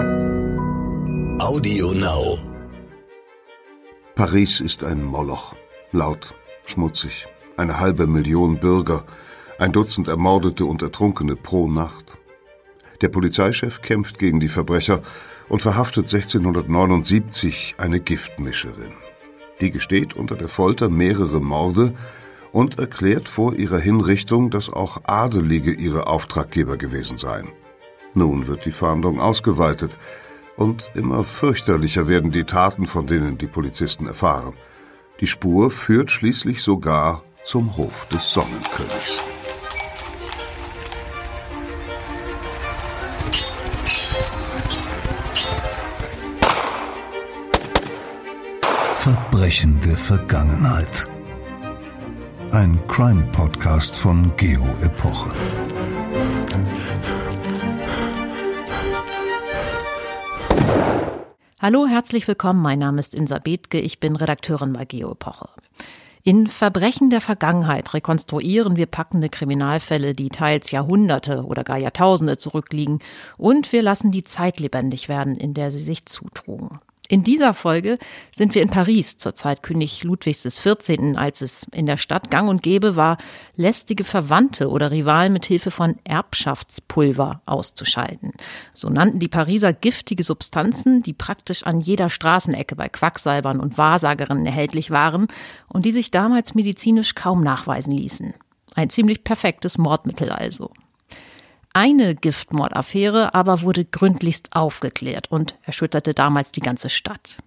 Audio Now. Paris ist ein Moloch. Laut, schmutzig. Eine halbe Million Bürger, ein Dutzend Ermordete und Ertrunkene pro Nacht. Der Polizeichef kämpft gegen die Verbrecher und verhaftet 1679 eine Giftmischerin. Die gesteht unter der Folter mehrere Morde und erklärt vor ihrer Hinrichtung, dass auch Adelige ihre Auftraggeber gewesen seien. Nun wird die Fahndung ausgeweitet und immer fürchterlicher werden die Taten, von denen die Polizisten erfahren. Die Spur führt schließlich sogar zum Hof des Sonnenkönigs. Verbrechen der Vergangenheit. Ein Crime-Podcast von Geo Epoche. Hallo, herzlich willkommen. Mein Name ist Insa Bethke. Ich bin Redakteurin bei Geo Epoche. In Verbrechen der Vergangenheit rekonstruieren wir packende Kriminalfälle, die teils Jahrhunderte oder gar Jahrtausende zurückliegen, und wir lassen die Zeit lebendig werden, in der sie sich zutrugen. In dieser Folge sind wir in Paris zur Zeit König Ludwigs XIV., als es in der Stadt gang und gäbe war, lästige Verwandte oder Rivalen mit Hilfe von Erbschaftspulver auszuschalten. So nannten die Pariser giftige Substanzen, die praktisch an jeder Straßenecke bei Quacksalbern und Wahrsagerinnen erhältlich waren und die sich damals medizinisch kaum nachweisen ließen. Ein ziemlich perfektes Mordmittel also. Eine Giftmordaffäre aber wurde gründlichst aufgeklärt und erschütterte damals die ganze Stadt.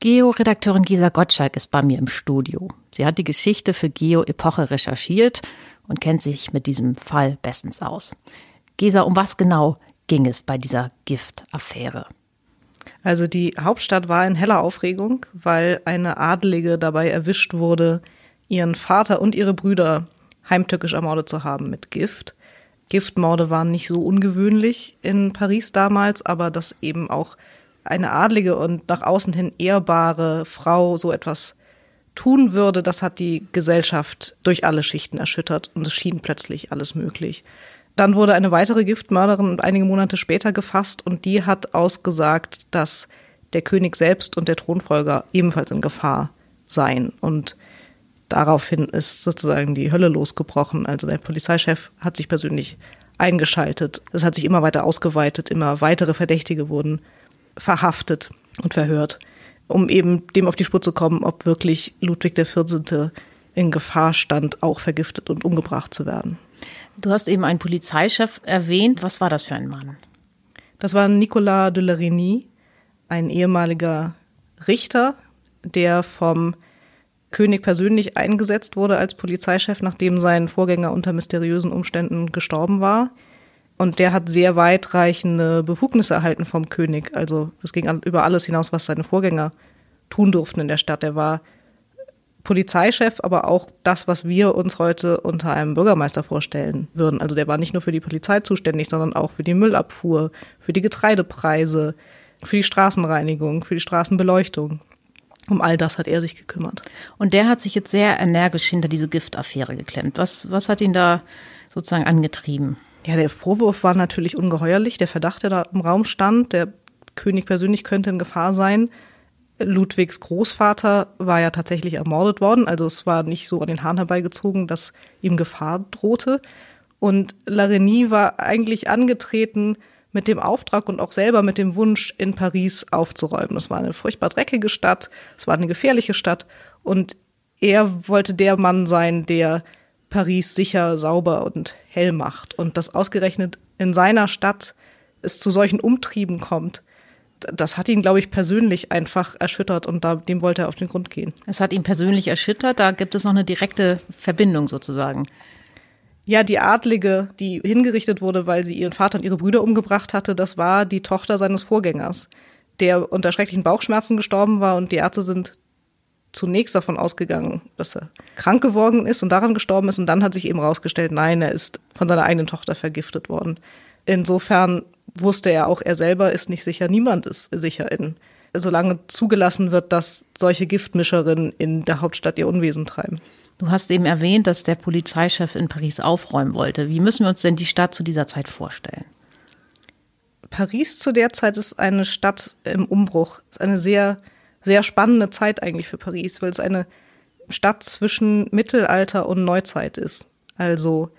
Geo-Redakteurin Gisa Gottschalk ist bei mir im Studio. Sie hat die Geschichte für Geo Epoche recherchiert und kennt sich mit diesem Fall bestens aus. Gesa, um was genau ging es bei dieser Giftaffäre? Also die Hauptstadt war in heller Aufregung, weil eine Adelige dabei erwischt wurde, ihren Vater und ihre Brüder heimtückisch ermordet zu haben mit Gift. Giftmorde waren nicht so ungewöhnlich in Paris damals, aber dass eben auch eine adlige und nach außen hin ehrbare Frau so etwas tun würde, das hat die Gesellschaft durch alle Schichten erschüttert und es schien plötzlich alles möglich. Dann wurde eine weitere Giftmörderin einige Monate später gefasst und die hat ausgesagt, dass der König selbst und der Thronfolger ebenfalls in Gefahr seien. Und daraufhin ist sozusagen die Hölle losgebrochen. Also der Polizeichef hat sich persönlich eingeschaltet. Es hat sich immer weiter ausgeweitet, immer weitere Verdächtige wurden verhaftet und verhört, um eben dem auf die Spur zu kommen, ob wirklich Ludwig XIV. in Gefahr stand, auch vergiftet und umgebracht zu werden. Du hast eben einen Polizeichef erwähnt. Was war das für ein Mann? Das war Nicolas de Larigny, ein ehemaliger Richter, der vom König persönlich eingesetzt wurde als Polizeichef, nachdem sein Vorgänger unter mysteriösen Umständen gestorben war. Und der hat sehr weitreichende Befugnisse erhalten vom König. Also es ging über alles hinaus, was seine Vorgänger tun durften in der Stadt. Er war Polizeichef, aber auch das, was wir uns heute unter einem Bürgermeister vorstellen würden. Also der war nicht nur für die Polizei zuständig, sondern auch für die Müllabfuhr, für die Getreidepreise, für die Straßenreinigung, für die Straßenbeleuchtung. Um all das hat er sich gekümmert. Und der hat sich jetzt sehr energisch hinter diese Giftaffäre geklemmt. Was, was hat ihn da sozusagen angetrieben? Ja, der Vorwurf war natürlich ungeheuerlich. Der Verdacht, der da im Raum stand, der König persönlich könnte in Gefahr sein. Ludwigs Großvater war ja tatsächlich ermordet worden. Also es war nicht so an den Haaren herbeigezogen, dass ihm Gefahr drohte. Und Larigny war eigentlich angetreten, mit dem Auftrag und auch selber mit dem Wunsch, in Paris aufzuräumen. Es war eine furchtbar dreckige Stadt, es war eine gefährliche Stadt und er wollte der Mann sein, der Paris sicher, sauber und hell macht. Und dass ausgerechnet in seiner Stadt es zu solchen Umtrieben kommt, das hat ihn, glaube ich, persönlich einfach erschüttert und da, dem wollte er auf den Grund gehen. Es hat ihn persönlich erschüttert, da gibt es noch eine direkte Verbindung sozusagen. Ja, die Adlige, die hingerichtet wurde, weil sie ihren Vater und ihre Brüder umgebracht hatte, das war die Tochter seines Vorgängers, der unter schrecklichen Bauchschmerzen gestorben war und die Ärzte sind zunächst davon ausgegangen, dass er krank geworden ist und daran gestorben ist und dann hat sich eben rausgestellt, nein, er ist von seiner eigenen Tochter vergiftet worden. Insofern wusste er auch, er selber ist nicht sicher, niemand ist sicher in, solange zugelassen wird, dass solche Giftmischerinnen in der Hauptstadt ihr Unwesen treiben. Du hast eben erwähnt, dass der Polizeichef in Paris aufräumen wollte. Wie müssen wir uns denn die Stadt zu dieser Zeit vorstellen? Paris zu der Zeit ist eine Stadt im Umbruch. Ist eine sehr, sehr spannende Zeit eigentlich für Paris, weil es eine Stadt zwischen Mittelalter und Neuzeit ist. Also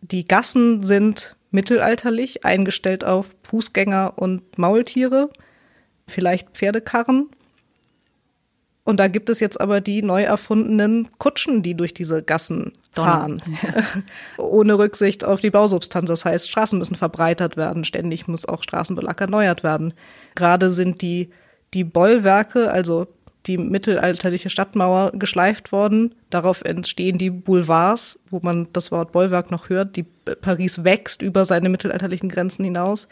die Gassen sind mittelalterlich, eingestellt auf Fußgänger und Maultiere, vielleicht Pferdekarren. Und da gibt es jetzt aber die neu erfundenen Kutschen, die durch diese Gassen fahren. Ohne Rücksicht auf die Bausubstanz. Das heißt, Straßen müssen verbreitert werden. Ständig muss auch Straßenbelag erneuert werden. Gerade sind die, die Bollwerke, also die mittelalterliche Stadtmauer geschleift worden. Darauf entstehen die Boulevards, wo man das Wort Bollwerk noch hört. Die Paris wächst über seine mittelalterlichen Grenzen hinaus.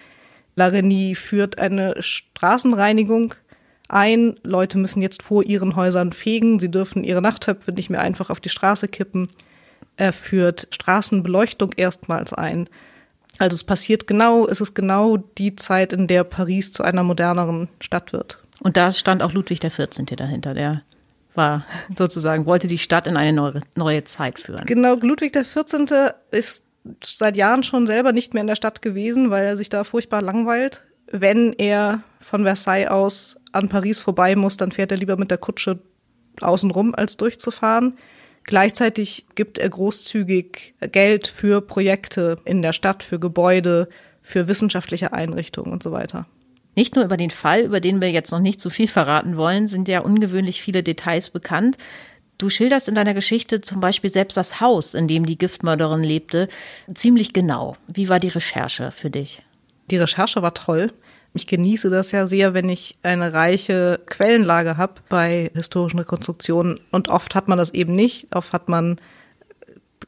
La Renie führt eine Straßenreinigung ein. Leute müssen jetzt vor ihren Häusern fegen. Sie dürfen ihre Nachttöpfe nicht mehr einfach auf die Straße kippen. Er führt Straßenbeleuchtung erstmals ein. Also es passiert genau, es ist genau die Zeit, in der Paris zu einer moderneren Stadt wird. Und da stand auch Ludwig XIV. dahinter, der war sozusagen, wollte die Stadt in eine neue, neue Zeit führen. Genau, Ludwig XIV. ist seit Jahren schon selber nicht mehr in der Stadt gewesen, weil er sich da furchtbar langweilt. Wenn er von Versailles aus an Paris vorbei muss, dann fährt er lieber mit der Kutsche außenrum, als durchzufahren. Gleichzeitig gibt er großzügig Geld für Projekte in der Stadt, für Gebäude, für wissenschaftliche Einrichtungen und so weiter. Nicht nur über den Fall, über den wir jetzt noch nicht zu viel verraten wollen, sind ja ungewöhnlich viele Details bekannt. Du schilderst in deiner Geschichte zum Beispiel selbst das Haus, in dem die Giftmörderin lebte, ziemlich genau. Wie war die Recherche für dich? Die Recherche war toll. Ich genieße das ja sehr, wenn ich eine reiche Quellenlage habe bei historischen Rekonstruktionen. Und oft hat man das eben nicht. Oft hat man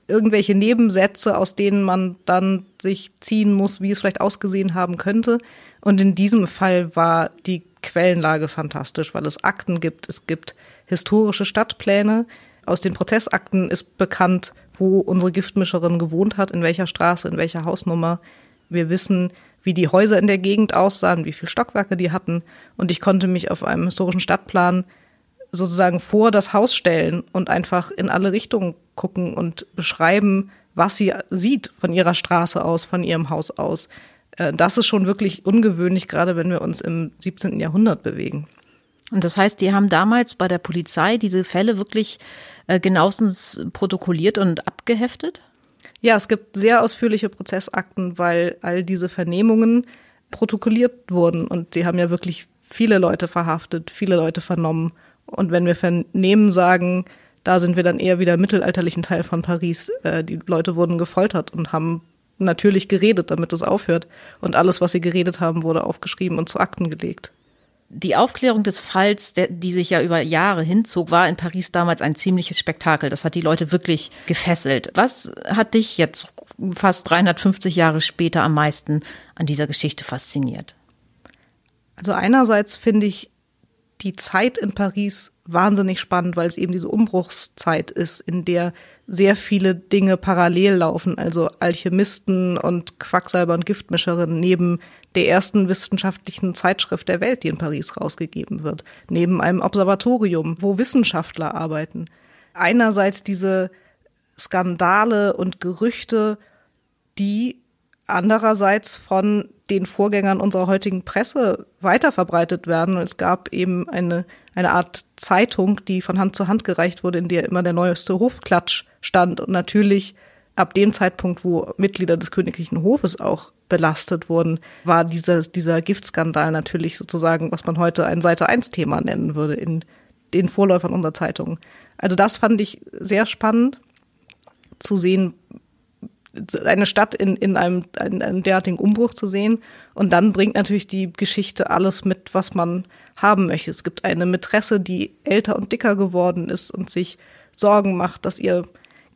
irgendwelche Nebensätze, aus denen man dann sich ziehen muss, wie es vielleicht ausgesehen haben könnte. Und in diesem Fall war die Quellenlage fantastisch, weil es Akten gibt. Es gibt historische Stadtpläne. Aus den Prozessakten ist bekannt, wo unsere Giftmischerin gewohnt hat, in welcher Straße, in welcher Hausnummer. Wir wissen, wie die Häuser in der Gegend aussahen, wie viele Stockwerke die hatten. Und ich konnte mich auf einem historischen Stadtplan sozusagen vor das Haus stellen und einfach in alle Richtungen gucken und beschreiben, was sie sieht von ihrer Straße aus, von ihrem Haus aus. Äh, das ist schon wirklich ungewöhnlich, gerade wenn wir uns im 17. Jahrhundert bewegen. Und das heißt, die haben damals bei der Polizei diese Fälle wirklich äh, genauestens protokolliert und abgeheftet? Ja, es gibt sehr ausführliche Prozessakten, weil all diese Vernehmungen protokolliert wurden und sie haben ja wirklich viele Leute verhaftet, viele Leute vernommen. Und wenn wir vernehmen sagen, da sind wir dann eher wieder im mittelalterlichen Teil von Paris. Äh, die Leute wurden gefoltert und haben natürlich geredet, damit es aufhört. Und alles, was sie geredet haben, wurde aufgeschrieben und zu Akten gelegt. Die Aufklärung des Falls, der, die sich ja über Jahre hinzog, war in Paris damals ein ziemliches Spektakel. Das hat die Leute wirklich gefesselt. Was hat dich jetzt fast 350 Jahre später am meisten an dieser Geschichte fasziniert? Also einerseits finde ich die Zeit in Paris wahnsinnig spannend, weil es eben diese Umbruchszeit ist, in der sehr viele Dinge parallel laufen, also Alchemisten und Quacksalber und Giftmischerinnen neben der ersten wissenschaftlichen Zeitschrift der Welt, die in Paris rausgegeben wird, neben einem Observatorium, wo Wissenschaftler arbeiten. Einerseits diese Skandale und Gerüchte, die andererseits von den Vorgängern unserer heutigen Presse weiterverbreitet werden. Es gab eben eine, eine Art Zeitung, die von Hand zu Hand gereicht wurde, in der immer der neueste Hofklatsch stand. Und natürlich ab dem Zeitpunkt, wo Mitglieder des königlichen Hofes auch belastet wurden, war dieser, dieser Giftskandal natürlich sozusagen, was man heute ein Seite 1 Thema nennen würde in den Vorläufern unserer Zeitung. Also das fand ich sehr spannend zu sehen, eine Stadt in, in einem, in einem derartigen Umbruch zu sehen. Und dann bringt natürlich die Geschichte alles mit, was man haben möchte. Es gibt eine Mätresse, die älter und dicker geworden ist und sich Sorgen macht, dass ihr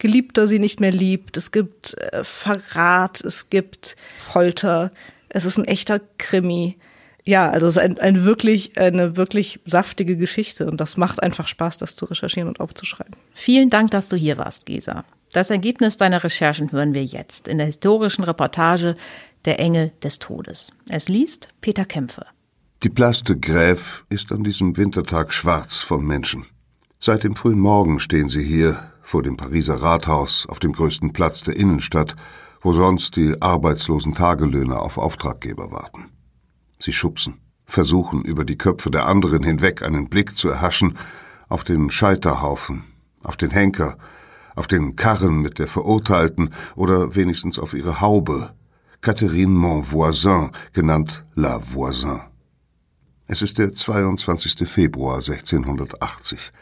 Geliebter sie nicht mehr liebt. Es gibt äh, Verrat, es gibt Folter. Es ist ein echter Krimi. Ja, also es ist ein, ein wirklich, eine wirklich saftige Geschichte und das macht einfach Spaß, das zu recherchieren und aufzuschreiben. Vielen Dank, dass du hier warst, Gesa. Das Ergebnis deiner Recherchen hören wir jetzt in der historischen Reportage Der Engel des Todes. Es liest Peter Kämpfe. Die Place de Grève ist an diesem Wintertag schwarz von Menschen. Seit dem frühen Morgen stehen sie hier vor dem Pariser Rathaus auf dem größten Platz der Innenstadt wo sonst die arbeitslosen Tagelöhner auf Auftraggeber warten. Sie schubsen, versuchen über die Köpfe der anderen hinweg einen Blick zu erhaschen auf den Scheiterhaufen, auf den Henker, auf den Karren mit der Verurteilten oder wenigstens auf ihre Haube, Catherine Monvoisin, genannt La Voisin. Es ist der 22. Februar 1680.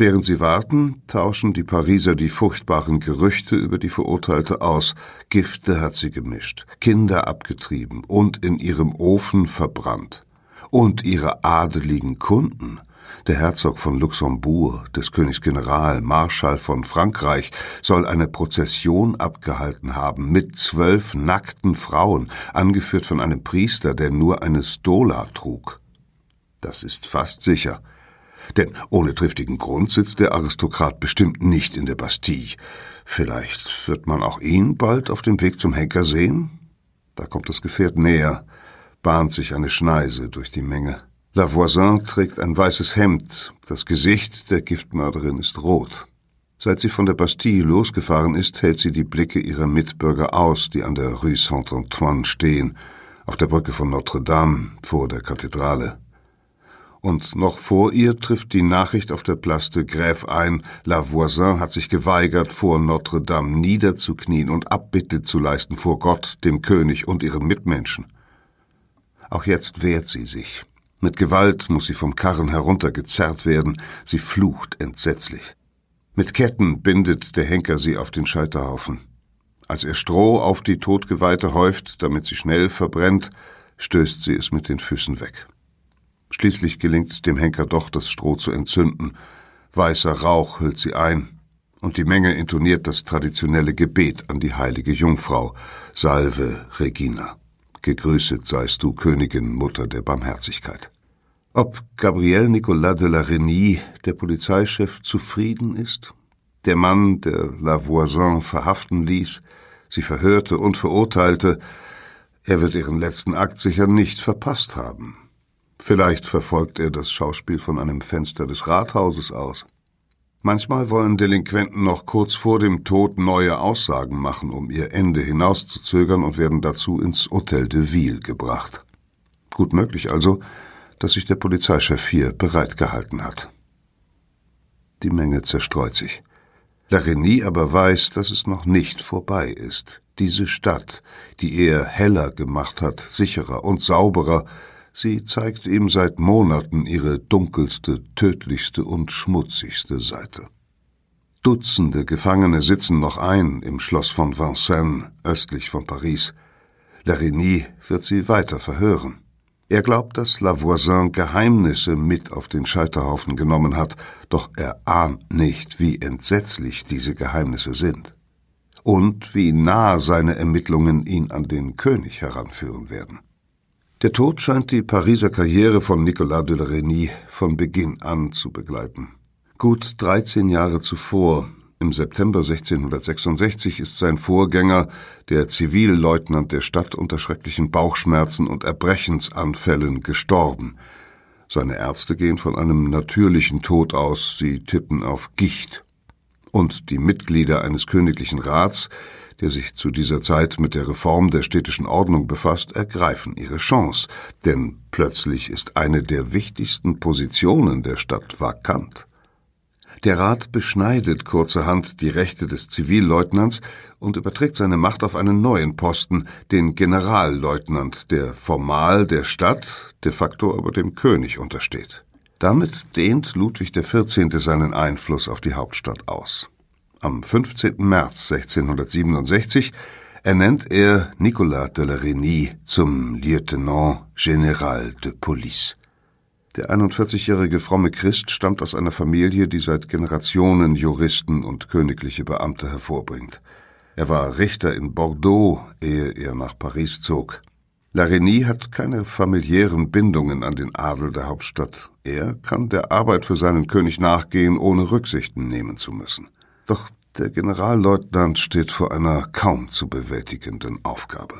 Während sie warten, tauschen die Pariser die furchtbaren Gerüchte über die Verurteilte aus. Gifte hat sie gemischt, Kinder abgetrieben und in ihrem Ofen verbrannt. Und ihre adeligen Kunden der Herzog von Luxemburg, des Königs General, Marschall von Frankreich, soll eine Prozession abgehalten haben mit zwölf nackten Frauen, angeführt von einem Priester, der nur eine Stola trug. Das ist fast sicher. Denn ohne triftigen Grund sitzt der Aristokrat bestimmt nicht in der Bastille. Vielleicht wird man auch ihn bald auf dem Weg zum Henker sehen? Da kommt das Gefährt näher, bahnt sich eine Schneise durch die Menge. La Voisin trägt ein weißes Hemd, das Gesicht der Giftmörderin ist rot. Seit sie von der Bastille losgefahren ist, hält sie die Blicke ihrer Mitbürger aus, die an der Rue Saint-Antoine stehen, auf der Brücke von Notre-Dame vor der Kathedrale. Und noch vor ihr trifft die Nachricht auf der Place de Grève ein, La Voisin hat sich geweigert, vor Notre-Dame niederzuknien und Abbitte zu leisten vor Gott, dem König und ihren Mitmenschen. Auch jetzt wehrt sie sich. Mit Gewalt muss sie vom Karren heruntergezerrt werden, sie flucht entsetzlich. Mit Ketten bindet der Henker sie auf den Scheiterhaufen. Als er Stroh auf die Todgeweihte häuft, damit sie schnell verbrennt, stößt sie es mit den Füßen weg. Schließlich gelingt es dem Henker doch, das Stroh zu entzünden. Weißer Rauch hüllt sie ein, und die Menge intoniert das traditionelle Gebet an die heilige Jungfrau, Salve Regina. Gegrüßet seist du, Königin, Mutter der Barmherzigkeit. Ob Gabriel Nicolas de la Renie, der Polizeichef, zufrieden ist? Der Mann, der La Voisin verhaften ließ, sie verhörte und verurteilte, er wird ihren letzten Akt sicher nicht verpasst haben. Vielleicht verfolgt er das Schauspiel von einem Fenster des Rathauses aus. Manchmal wollen Delinquenten noch kurz vor dem Tod neue Aussagen machen, um ihr Ende hinauszuzögern und werden dazu ins Hotel de Ville gebracht. Gut möglich also, dass sich der Polizeichef hier bereit gehalten hat. Die Menge zerstreut sich. Larigny aber weiß, dass es noch nicht vorbei ist. Diese Stadt, die er heller gemacht hat, sicherer und sauberer, Sie zeigt ihm seit Monaten ihre dunkelste, tödlichste und schmutzigste Seite. Dutzende Gefangene sitzen noch ein im Schloss von Vincennes, östlich von Paris. Larigny wird sie weiter verhören. Er glaubt, dass La Voisin Geheimnisse mit auf den Scheiterhaufen genommen hat, doch er ahnt nicht, wie entsetzlich diese Geheimnisse sind. Und wie nah seine Ermittlungen ihn an den König heranführen werden. Der Tod scheint die Pariser Karriere von Nicolas de la Reynie von Beginn an zu begleiten. Gut 13 Jahre zuvor, im September 1666, ist sein Vorgänger, der Zivilleutnant der Stadt, unter schrecklichen Bauchschmerzen und Erbrechensanfällen gestorben. Seine Ärzte gehen von einem natürlichen Tod aus, sie tippen auf Gicht. Und die Mitglieder eines königlichen Rats, der sich zu dieser Zeit mit der Reform der städtischen Ordnung befasst, ergreifen ihre Chance, denn plötzlich ist eine der wichtigsten Positionen der Stadt vakant. Der Rat beschneidet kurzerhand die Rechte des Zivilleutnants und überträgt seine Macht auf einen neuen Posten, den Generalleutnant, der formal der Stadt, de facto aber dem König untersteht. Damit dehnt Ludwig XIV. seinen Einfluss auf die Hauptstadt aus. Am 15. März 1667 ernennt er Nicolas de la Reynie zum Lieutenant Général de Police. Der 41-jährige fromme Christ stammt aus einer Familie, die seit Generationen Juristen und königliche Beamte hervorbringt. Er war Richter in Bordeaux, ehe er nach Paris zog. La Reynie hat keine familiären Bindungen an den Adel der Hauptstadt. Er kann der Arbeit für seinen König nachgehen, ohne Rücksichten nehmen zu müssen. Doch der Generalleutnant steht vor einer kaum zu bewältigenden Aufgabe.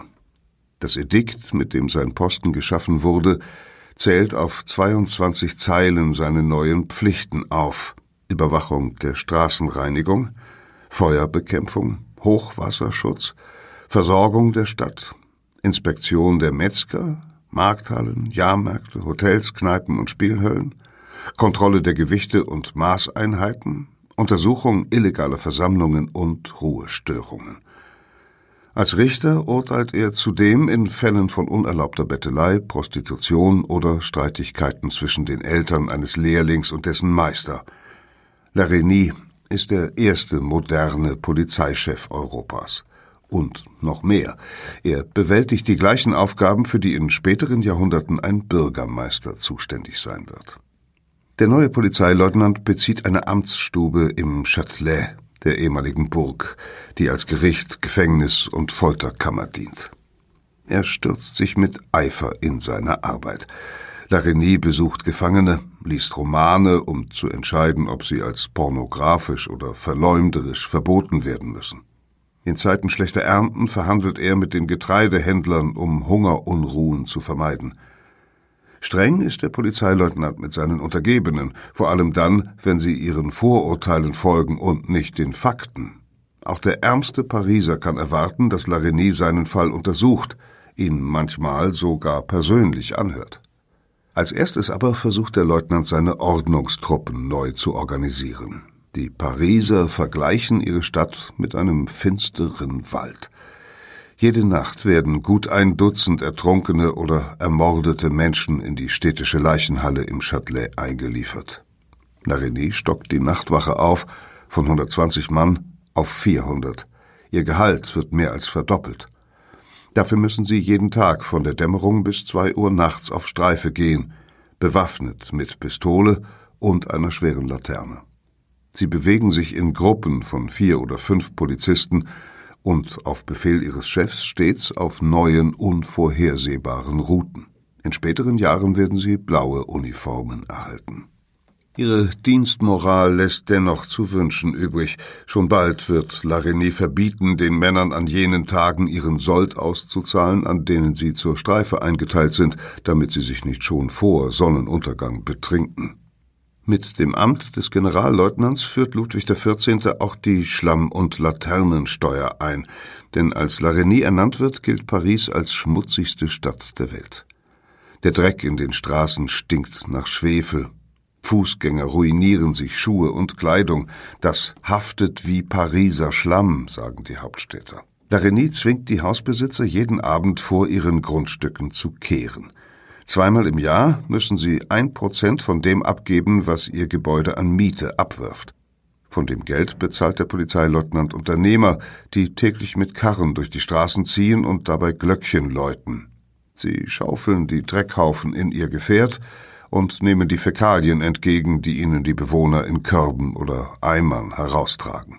Das Edikt, mit dem sein Posten geschaffen wurde, zählt auf 22 Zeilen seine neuen Pflichten auf. Überwachung der Straßenreinigung, Feuerbekämpfung, Hochwasserschutz, Versorgung der Stadt, Inspektion der Metzger, Markthallen, Jahrmärkte, Hotels, Kneipen und Spielhöllen, Kontrolle der Gewichte und Maßeinheiten, Untersuchung illegaler Versammlungen und Ruhestörungen. Als Richter urteilt er zudem in Fällen von unerlaubter Bettelei, Prostitution oder Streitigkeiten zwischen den Eltern eines Lehrlings und dessen Meister. Larigny ist der erste moderne Polizeichef Europas. Und noch mehr. Er bewältigt die gleichen Aufgaben, für die in späteren Jahrhunderten ein Bürgermeister zuständig sein wird. Der neue Polizeileutnant bezieht eine Amtsstube im Châtelet der ehemaligen Burg, die als Gericht, Gefängnis und Folterkammer dient. Er stürzt sich mit Eifer in seine Arbeit. Larigny besucht Gefangene, liest Romane, um zu entscheiden, ob sie als pornografisch oder verleumderisch verboten werden müssen. In Zeiten schlechter Ernten verhandelt er mit den Getreidehändlern, um Hungerunruhen zu vermeiden. Streng ist der Polizeileutnant mit seinen Untergebenen, vor allem dann, wenn sie ihren Vorurteilen folgen und nicht den Fakten. Auch der ärmste Pariser kann erwarten, dass Larigny seinen Fall untersucht, ihn manchmal sogar persönlich anhört. Als erstes aber versucht der Leutnant seine Ordnungstruppen neu zu organisieren. Die Pariser vergleichen ihre Stadt mit einem finsteren Wald. Jede Nacht werden gut ein Dutzend ertrunkene oder ermordete Menschen in die städtische Leichenhalle im Châtelet eingeliefert. Larigny stockt die Nachtwache auf von 120 Mann auf 400. Ihr Gehalt wird mehr als verdoppelt. Dafür müssen sie jeden Tag von der Dämmerung bis zwei Uhr nachts auf Streife gehen, bewaffnet mit Pistole und einer schweren Laterne. Sie bewegen sich in Gruppen von vier oder fünf Polizisten und auf Befehl ihres Chefs stets auf neuen, unvorhersehbaren Routen. In späteren Jahren werden sie blaue Uniformen erhalten. Ihre Dienstmoral lässt dennoch zu wünschen übrig. Schon bald wird Larigny verbieten, den Männern an jenen Tagen ihren Sold auszuzahlen, an denen sie zur Streife eingeteilt sind, damit sie sich nicht schon vor Sonnenuntergang betrinken. Mit dem Amt des Generalleutnants führt Ludwig XIV. auch die Schlamm- und Laternensteuer ein, denn als Larigny ernannt wird, gilt Paris als schmutzigste Stadt der Welt. Der Dreck in den Straßen stinkt nach Schwefel. Fußgänger ruinieren sich Schuhe und Kleidung. Das haftet wie Pariser Schlamm, sagen die Hauptstädter. Larigny zwingt die Hausbesitzer jeden Abend vor ihren Grundstücken zu kehren. Zweimal im Jahr müssen sie ein Prozent von dem abgeben, was ihr Gebäude an Miete abwirft. Von dem Geld bezahlt der Polizeileutnant Unternehmer, die täglich mit Karren durch die Straßen ziehen und dabei Glöckchen läuten. Sie schaufeln die Dreckhaufen in ihr Gefährt und nehmen die Fäkalien entgegen, die ihnen die Bewohner in Körben oder Eimern heraustragen.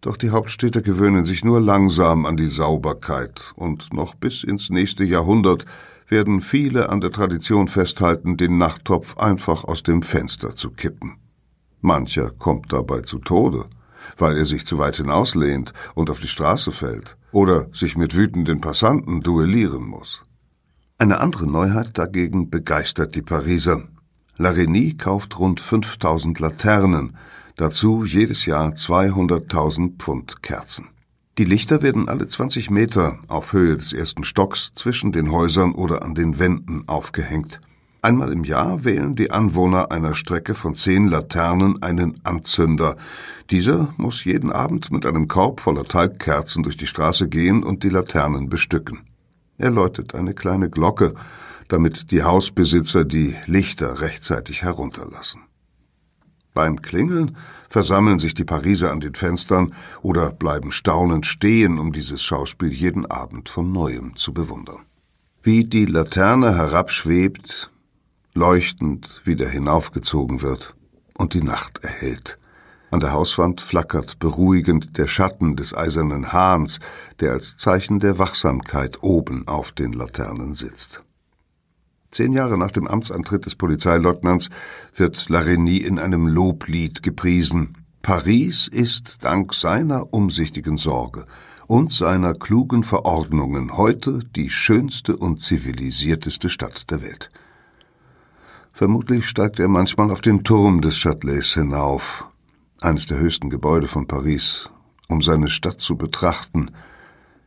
Doch die Hauptstädte gewöhnen sich nur langsam an die Sauberkeit und noch bis ins nächste Jahrhundert werden viele an der Tradition festhalten, den Nachttopf einfach aus dem Fenster zu kippen. Mancher kommt dabei zu Tode, weil er sich zu weit hinauslehnt und auf die Straße fällt oder sich mit wütenden Passanten duellieren muss. Eine andere Neuheit dagegen begeistert die Pariser. Larigny kauft rund 5000 Laternen, dazu jedes Jahr 200.000 Pfund Kerzen. Die Lichter werden alle 20 Meter auf Höhe des ersten Stocks zwischen den Häusern oder an den Wänden aufgehängt. Einmal im Jahr wählen die Anwohner einer Strecke von zehn Laternen einen Anzünder. Dieser muss jeden Abend mit einem Korb voller Talgkerzen durch die Straße gehen und die Laternen bestücken. Er läutet eine kleine Glocke, damit die Hausbesitzer die Lichter rechtzeitig herunterlassen. Beim Klingeln versammeln sich die Pariser an den Fenstern oder bleiben staunend stehen, um dieses Schauspiel jeden Abend von neuem zu bewundern. Wie die Laterne herabschwebt, leuchtend wieder hinaufgezogen wird und die Nacht erhellt. An der Hauswand flackert beruhigend der Schatten des eisernen Hahns, der als Zeichen der Wachsamkeit oben auf den Laternen sitzt. Zehn Jahre nach dem Amtsantritt des Polizeileutnants wird Larigny in einem Loblied gepriesen. Paris ist dank seiner umsichtigen Sorge und seiner klugen Verordnungen heute die schönste und zivilisierteste Stadt der Welt. Vermutlich steigt er manchmal auf den Turm des Châtelets hinauf, eines der höchsten Gebäude von Paris, um seine Stadt zu betrachten,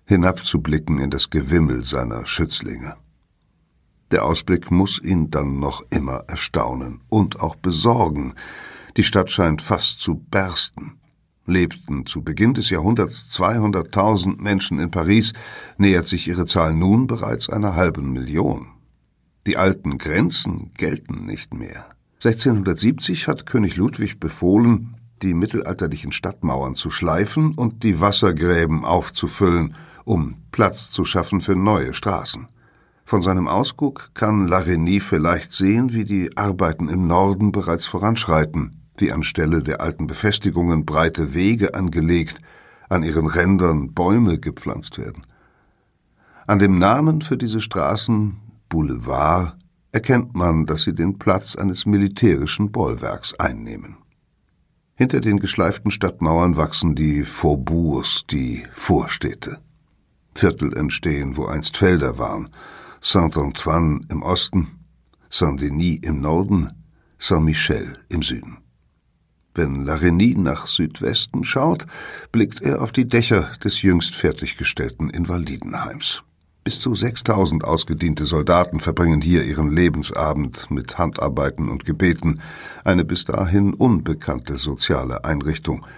hinabzublicken in das Gewimmel seiner Schützlinge. Der Ausblick muss ihn dann noch immer erstaunen und auch besorgen. Die Stadt scheint fast zu bersten. Lebten zu Beginn des Jahrhunderts 200.000 Menschen in Paris, nähert sich ihre Zahl nun bereits einer halben Million. Die alten Grenzen gelten nicht mehr. 1670 hat König Ludwig befohlen, die mittelalterlichen Stadtmauern zu schleifen und die Wassergräben aufzufüllen, um Platz zu schaffen für neue Straßen. Von seinem Ausguck kann Larigny vielleicht sehen, wie die Arbeiten im Norden bereits voranschreiten, wie anstelle der alten Befestigungen breite Wege angelegt, an ihren Rändern Bäume gepflanzt werden. An dem Namen für diese Straßen, Boulevard, erkennt man, dass sie den Platz eines militärischen Bollwerks einnehmen. Hinter den geschleiften Stadtmauern wachsen die Faubourgs, die Vorstädte. Viertel entstehen, wo einst Felder waren, Saint-Antoine im Osten, Saint-Denis im Norden, Saint-Michel im Süden. Wenn Larigny nach Südwesten schaut, blickt er auf die Dächer des jüngst fertiggestellten Invalidenheims. Bis zu 6000 ausgediente Soldaten verbringen hier ihren Lebensabend mit Handarbeiten und Gebeten, eine bis dahin unbekannte soziale Einrichtung –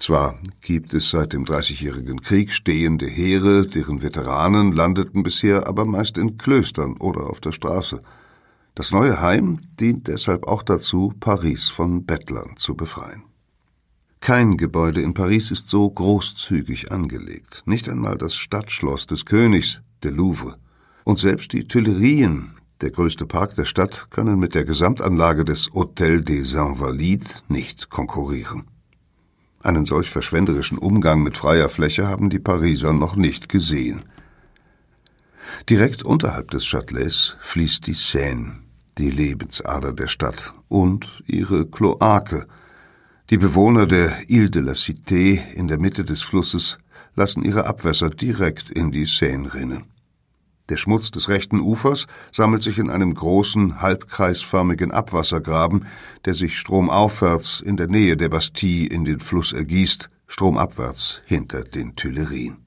zwar gibt es seit dem Dreißigjährigen Krieg stehende Heere, deren Veteranen landeten bisher aber meist in Klöstern oder auf der Straße. Das neue Heim dient deshalb auch dazu, Paris von Bettlern zu befreien. Kein Gebäude in Paris ist so großzügig angelegt, nicht einmal das Stadtschloss des Königs, der Louvre. Und selbst die Tuilerien, der größte Park der Stadt, können mit der Gesamtanlage des Hôtel des Invalides nicht konkurrieren. Einen solch verschwenderischen Umgang mit freier Fläche haben die Pariser noch nicht gesehen. Direkt unterhalb des Châtelets fließt die Seine, die Lebensader der Stadt, und ihre Kloake. Die Bewohner der Ile de la Cité in der Mitte des Flusses lassen ihre Abwässer direkt in die Seine rinnen. Der Schmutz des rechten Ufers sammelt sich in einem großen, halbkreisförmigen Abwassergraben, der sich stromaufwärts in der Nähe der Bastille in den Fluss ergießt, stromabwärts hinter den Tuilerien.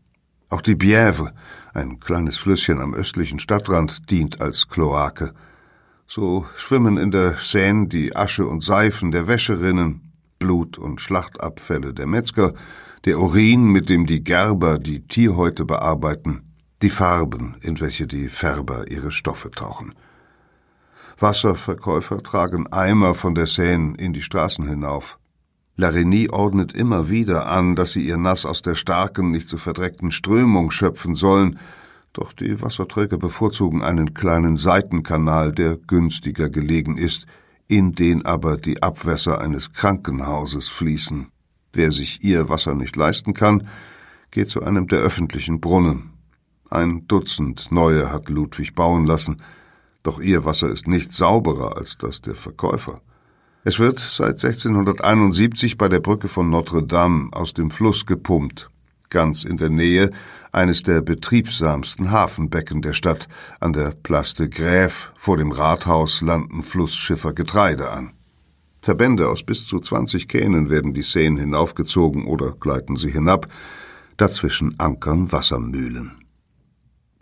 Auch die Bièvre, ein kleines Flüsschen am östlichen Stadtrand, dient als Kloake. So schwimmen in der Seine die Asche und Seifen der Wäscherinnen, Blut und Schlachtabfälle der Metzger, der Urin, mit dem die Gerber die Tierhäute bearbeiten, die Farben, in welche die Färber ihre Stoffe tauchen. Wasserverkäufer tragen Eimer von der Seine in die Straßen hinauf. Larigny ordnet immer wieder an, dass sie ihr Nass aus der starken, nicht zu verdreckten Strömung schöpfen sollen, doch die Wasserträger bevorzugen einen kleinen Seitenkanal, der günstiger gelegen ist, in den aber die Abwässer eines Krankenhauses fließen. Wer sich ihr Wasser nicht leisten kann, geht zu einem der öffentlichen Brunnen. Ein Dutzend neue hat Ludwig bauen lassen, doch ihr Wasser ist nicht sauberer als das der Verkäufer. Es wird seit 1671 bei der Brücke von Notre Dame aus dem Fluss gepumpt, ganz in der Nähe eines der betriebsamsten Hafenbecken der Stadt, an der Place de Grève vor dem Rathaus landen Flussschiffer Getreide an. Verbände aus bis zu 20 Kähnen werden die Seen hinaufgezogen oder gleiten sie hinab, dazwischen ankern Wassermühlen.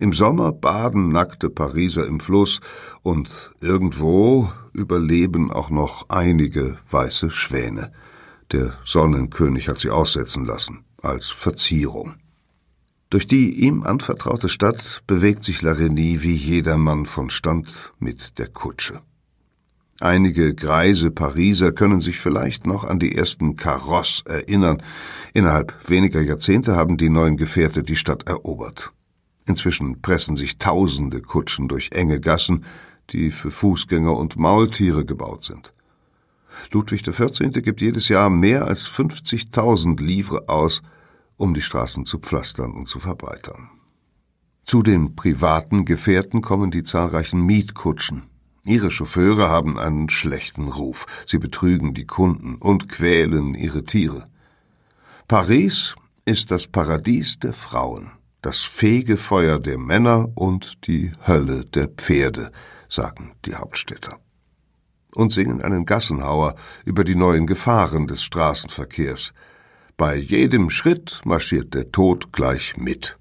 Im Sommer baden nackte Pariser im Fluss und irgendwo überleben auch noch einige weiße Schwäne. Der Sonnenkönig hat sie aussetzen lassen, als Verzierung. Durch die ihm anvertraute Stadt bewegt sich Larigny wie jedermann von Stand mit der Kutsche. Einige greise Pariser können sich vielleicht noch an die ersten Karosses erinnern. Innerhalb weniger Jahrzehnte haben die neuen Gefährte die Stadt erobert. Inzwischen pressen sich tausende Kutschen durch enge Gassen, die für Fußgänger und Maultiere gebaut sind. Ludwig XIV. gibt jedes Jahr mehr als 50.000 Livre aus, um die Straßen zu pflastern und zu verbreitern. Zu den privaten Gefährten kommen die zahlreichen Mietkutschen. Ihre Chauffeure haben einen schlechten Ruf. Sie betrügen die Kunden und quälen ihre Tiere. Paris ist das Paradies der Frauen das Fegefeuer der Männer und die Hölle der Pferde, sagen die Hauptstädter. Und singen einen Gassenhauer über die neuen Gefahren des Straßenverkehrs. Bei jedem Schritt marschiert der Tod gleich mit.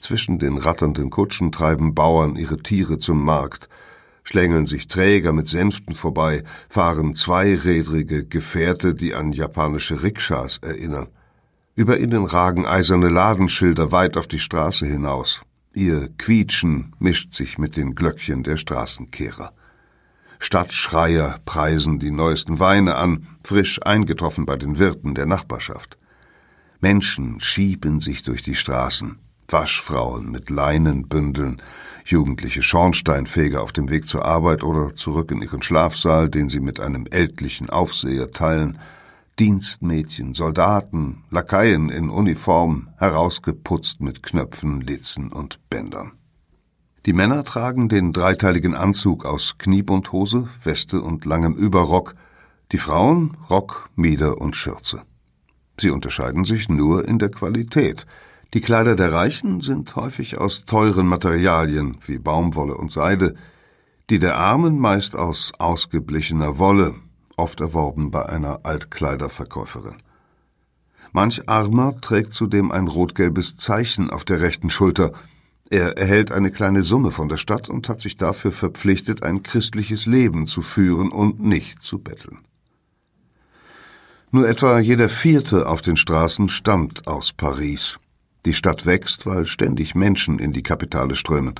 Zwischen den ratternden Kutschen treiben Bauern ihre Tiere zum Markt, schlängeln sich Träger mit Sänften vorbei, fahren zweirädrige Gefährte, die an japanische Rikschas erinnern. Über ihnen ragen eiserne Ladenschilder weit auf die Straße hinaus. Ihr Quietschen mischt sich mit den Glöckchen der Straßenkehrer. Stadtschreier preisen die neuesten Weine an, frisch eingetroffen bei den Wirten der Nachbarschaft. Menschen schieben sich durch die Straßen, Waschfrauen mit Leinenbündeln, jugendliche Schornsteinfeger auf dem Weg zur Arbeit oder zurück in ihren Schlafsaal, den sie mit einem ältlichen Aufseher teilen, Dienstmädchen, Soldaten, Lakaien in Uniform, herausgeputzt mit Knöpfen, Litzen und Bändern. Die Männer tragen den dreiteiligen Anzug aus Kniebundhose, Weste und langem Überrock, die Frauen Rock, Mieder und Schürze. Sie unterscheiden sich nur in der Qualität. Die Kleider der Reichen sind häufig aus teuren Materialien wie Baumwolle und Seide, die der Armen meist aus ausgeblichener Wolle, oft erworben bei einer Altkleiderverkäuferin. Manch Armer trägt zudem ein rot-gelbes Zeichen auf der rechten Schulter. Er erhält eine kleine Summe von der Stadt und hat sich dafür verpflichtet, ein christliches Leben zu führen und nicht zu betteln. Nur etwa jeder Vierte auf den Straßen stammt aus Paris. Die Stadt wächst, weil ständig Menschen in die Kapitale strömen.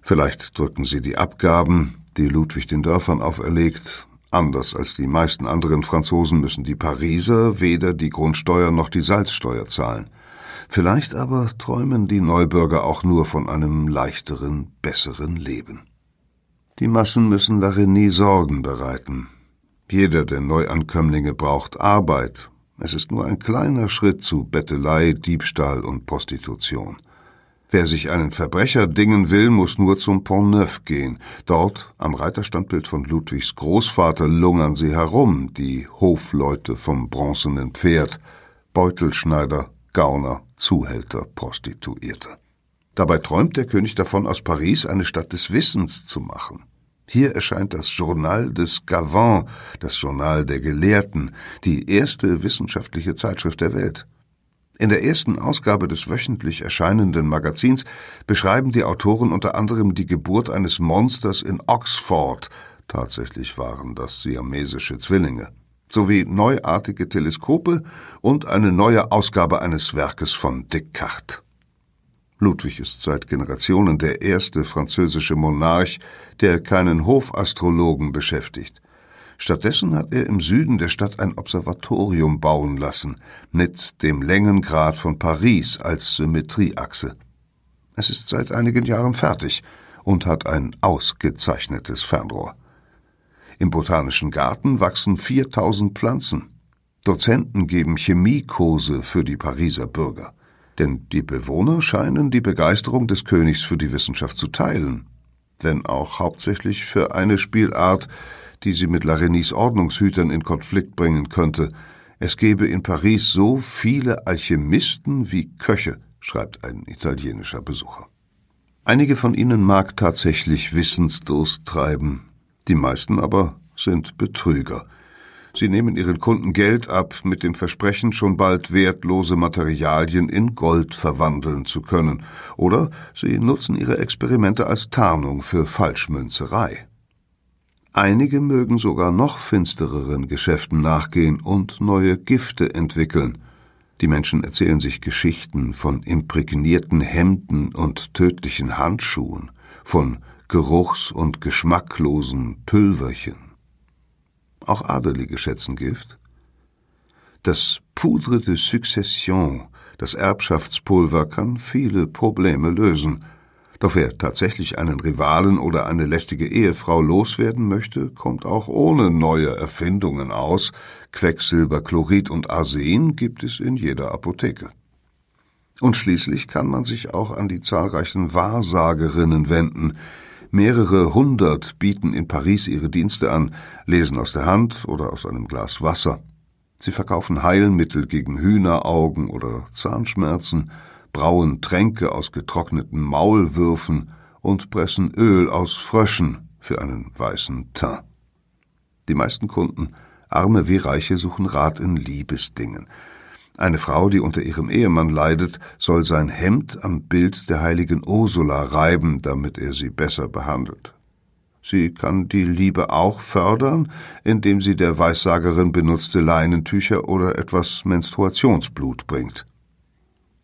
Vielleicht drücken sie die Abgaben, die Ludwig den Dörfern auferlegt, Anders als die meisten anderen Franzosen müssen die Pariser weder die Grundsteuer noch die Salzsteuer zahlen. Vielleicht aber träumen die Neubürger auch nur von einem leichteren, besseren Leben. Die Massen müssen darin nie Sorgen bereiten. Jeder der Neuankömmlinge braucht Arbeit. Es ist nur ein kleiner Schritt zu Bettelei, Diebstahl und Prostitution. Wer sich einen Verbrecher dingen will, muss nur zum Pont Neuf gehen. Dort, am Reiterstandbild von Ludwigs Großvater, lungern sie herum, die Hofleute vom bronzenen Pferd, Beutelschneider, Gauner, Zuhälter, Prostituierte. Dabei träumt der König davon, aus Paris eine Stadt des Wissens zu machen. Hier erscheint das Journal des Gavants, das Journal der Gelehrten, die erste wissenschaftliche Zeitschrift der Welt. In der ersten Ausgabe des wöchentlich erscheinenden Magazins beschreiben die Autoren unter anderem die Geburt eines Monsters in Oxford, tatsächlich waren das siamesische Zwillinge, sowie neuartige Teleskope und eine neue Ausgabe eines Werkes von Descartes. Ludwig ist seit Generationen der erste französische Monarch, der keinen Hofastrologen beschäftigt. Stattdessen hat er im Süden der Stadt ein Observatorium bauen lassen, mit dem Längengrad von Paris als Symmetrieachse. Es ist seit einigen Jahren fertig und hat ein ausgezeichnetes Fernrohr. Im Botanischen Garten wachsen 4000 Pflanzen. Dozenten geben Chemiekurse für die Pariser Bürger. Denn die Bewohner scheinen die Begeisterung des Königs für die Wissenschaft zu teilen, wenn auch hauptsächlich für eine Spielart, die sie mit Larenis Ordnungshütern in Konflikt bringen könnte. Es gebe in Paris so viele Alchemisten wie Köche, schreibt ein italienischer Besucher. Einige von ihnen mag tatsächlich Wissensdurst treiben, die meisten aber sind Betrüger. Sie nehmen ihren Kunden Geld ab mit dem Versprechen, schon bald wertlose Materialien in Gold verwandeln zu können, oder sie nutzen ihre Experimente als Tarnung für Falschmünzerei. Einige mögen sogar noch finstereren Geschäften nachgehen und neue Gifte entwickeln. Die Menschen erzählen sich Geschichten von imprägnierten Hemden und tödlichen Handschuhen, von geruchs- und geschmacklosen Pülverchen. Auch Adelige schätzen Gift. Das Poudre de Succession, das Erbschaftspulver, kann viele Probleme lösen – doch wer tatsächlich einen Rivalen oder eine lästige Ehefrau loswerden möchte, kommt auch ohne neue Erfindungen aus. Quecksilber, Chlorid und Arsen gibt es in jeder Apotheke. Und schließlich kann man sich auch an die zahlreichen Wahrsagerinnen wenden. Mehrere hundert bieten in Paris ihre Dienste an, lesen aus der Hand oder aus einem Glas Wasser. Sie verkaufen Heilmittel gegen Hühneraugen oder Zahnschmerzen, brauen Tränke aus getrockneten Maulwürfen und pressen Öl aus Fröschen für einen weißen Teint. Die meisten Kunden, arme wie reiche, suchen Rat in Liebesdingen. Eine Frau, die unter ihrem Ehemann leidet, soll sein Hemd am Bild der heiligen Ursula reiben, damit er sie besser behandelt. Sie kann die Liebe auch fördern, indem sie der Weissagerin benutzte Leinentücher oder etwas Menstruationsblut bringt.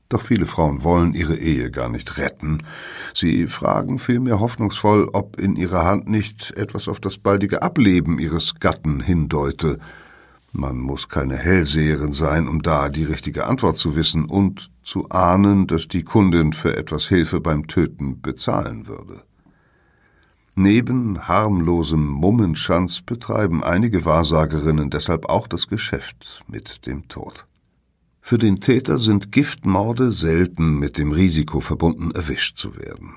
Doch viele Frauen wollen ihre Ehe gar nicht retten. Sie fragen vielmehr hoffnungsvoll, ob in ihrer Hand nicht etwas auf das baldige Ableben ihres Gatten hindeute, man muss keine Hellseherin sein, um da die richtige Antwort zu wissen und zu ahnen, dass die Kundin für etwas Hilfe beim Töten bezahlen würde. Neben harmlosem Mummenschanz betreiben einige Wahrsagerinnen deshalb auch das Geschäft mit dem Tod. Für den Täter sind Giftmorde selten mit dem Risiko verbunden, erwischt zu werden.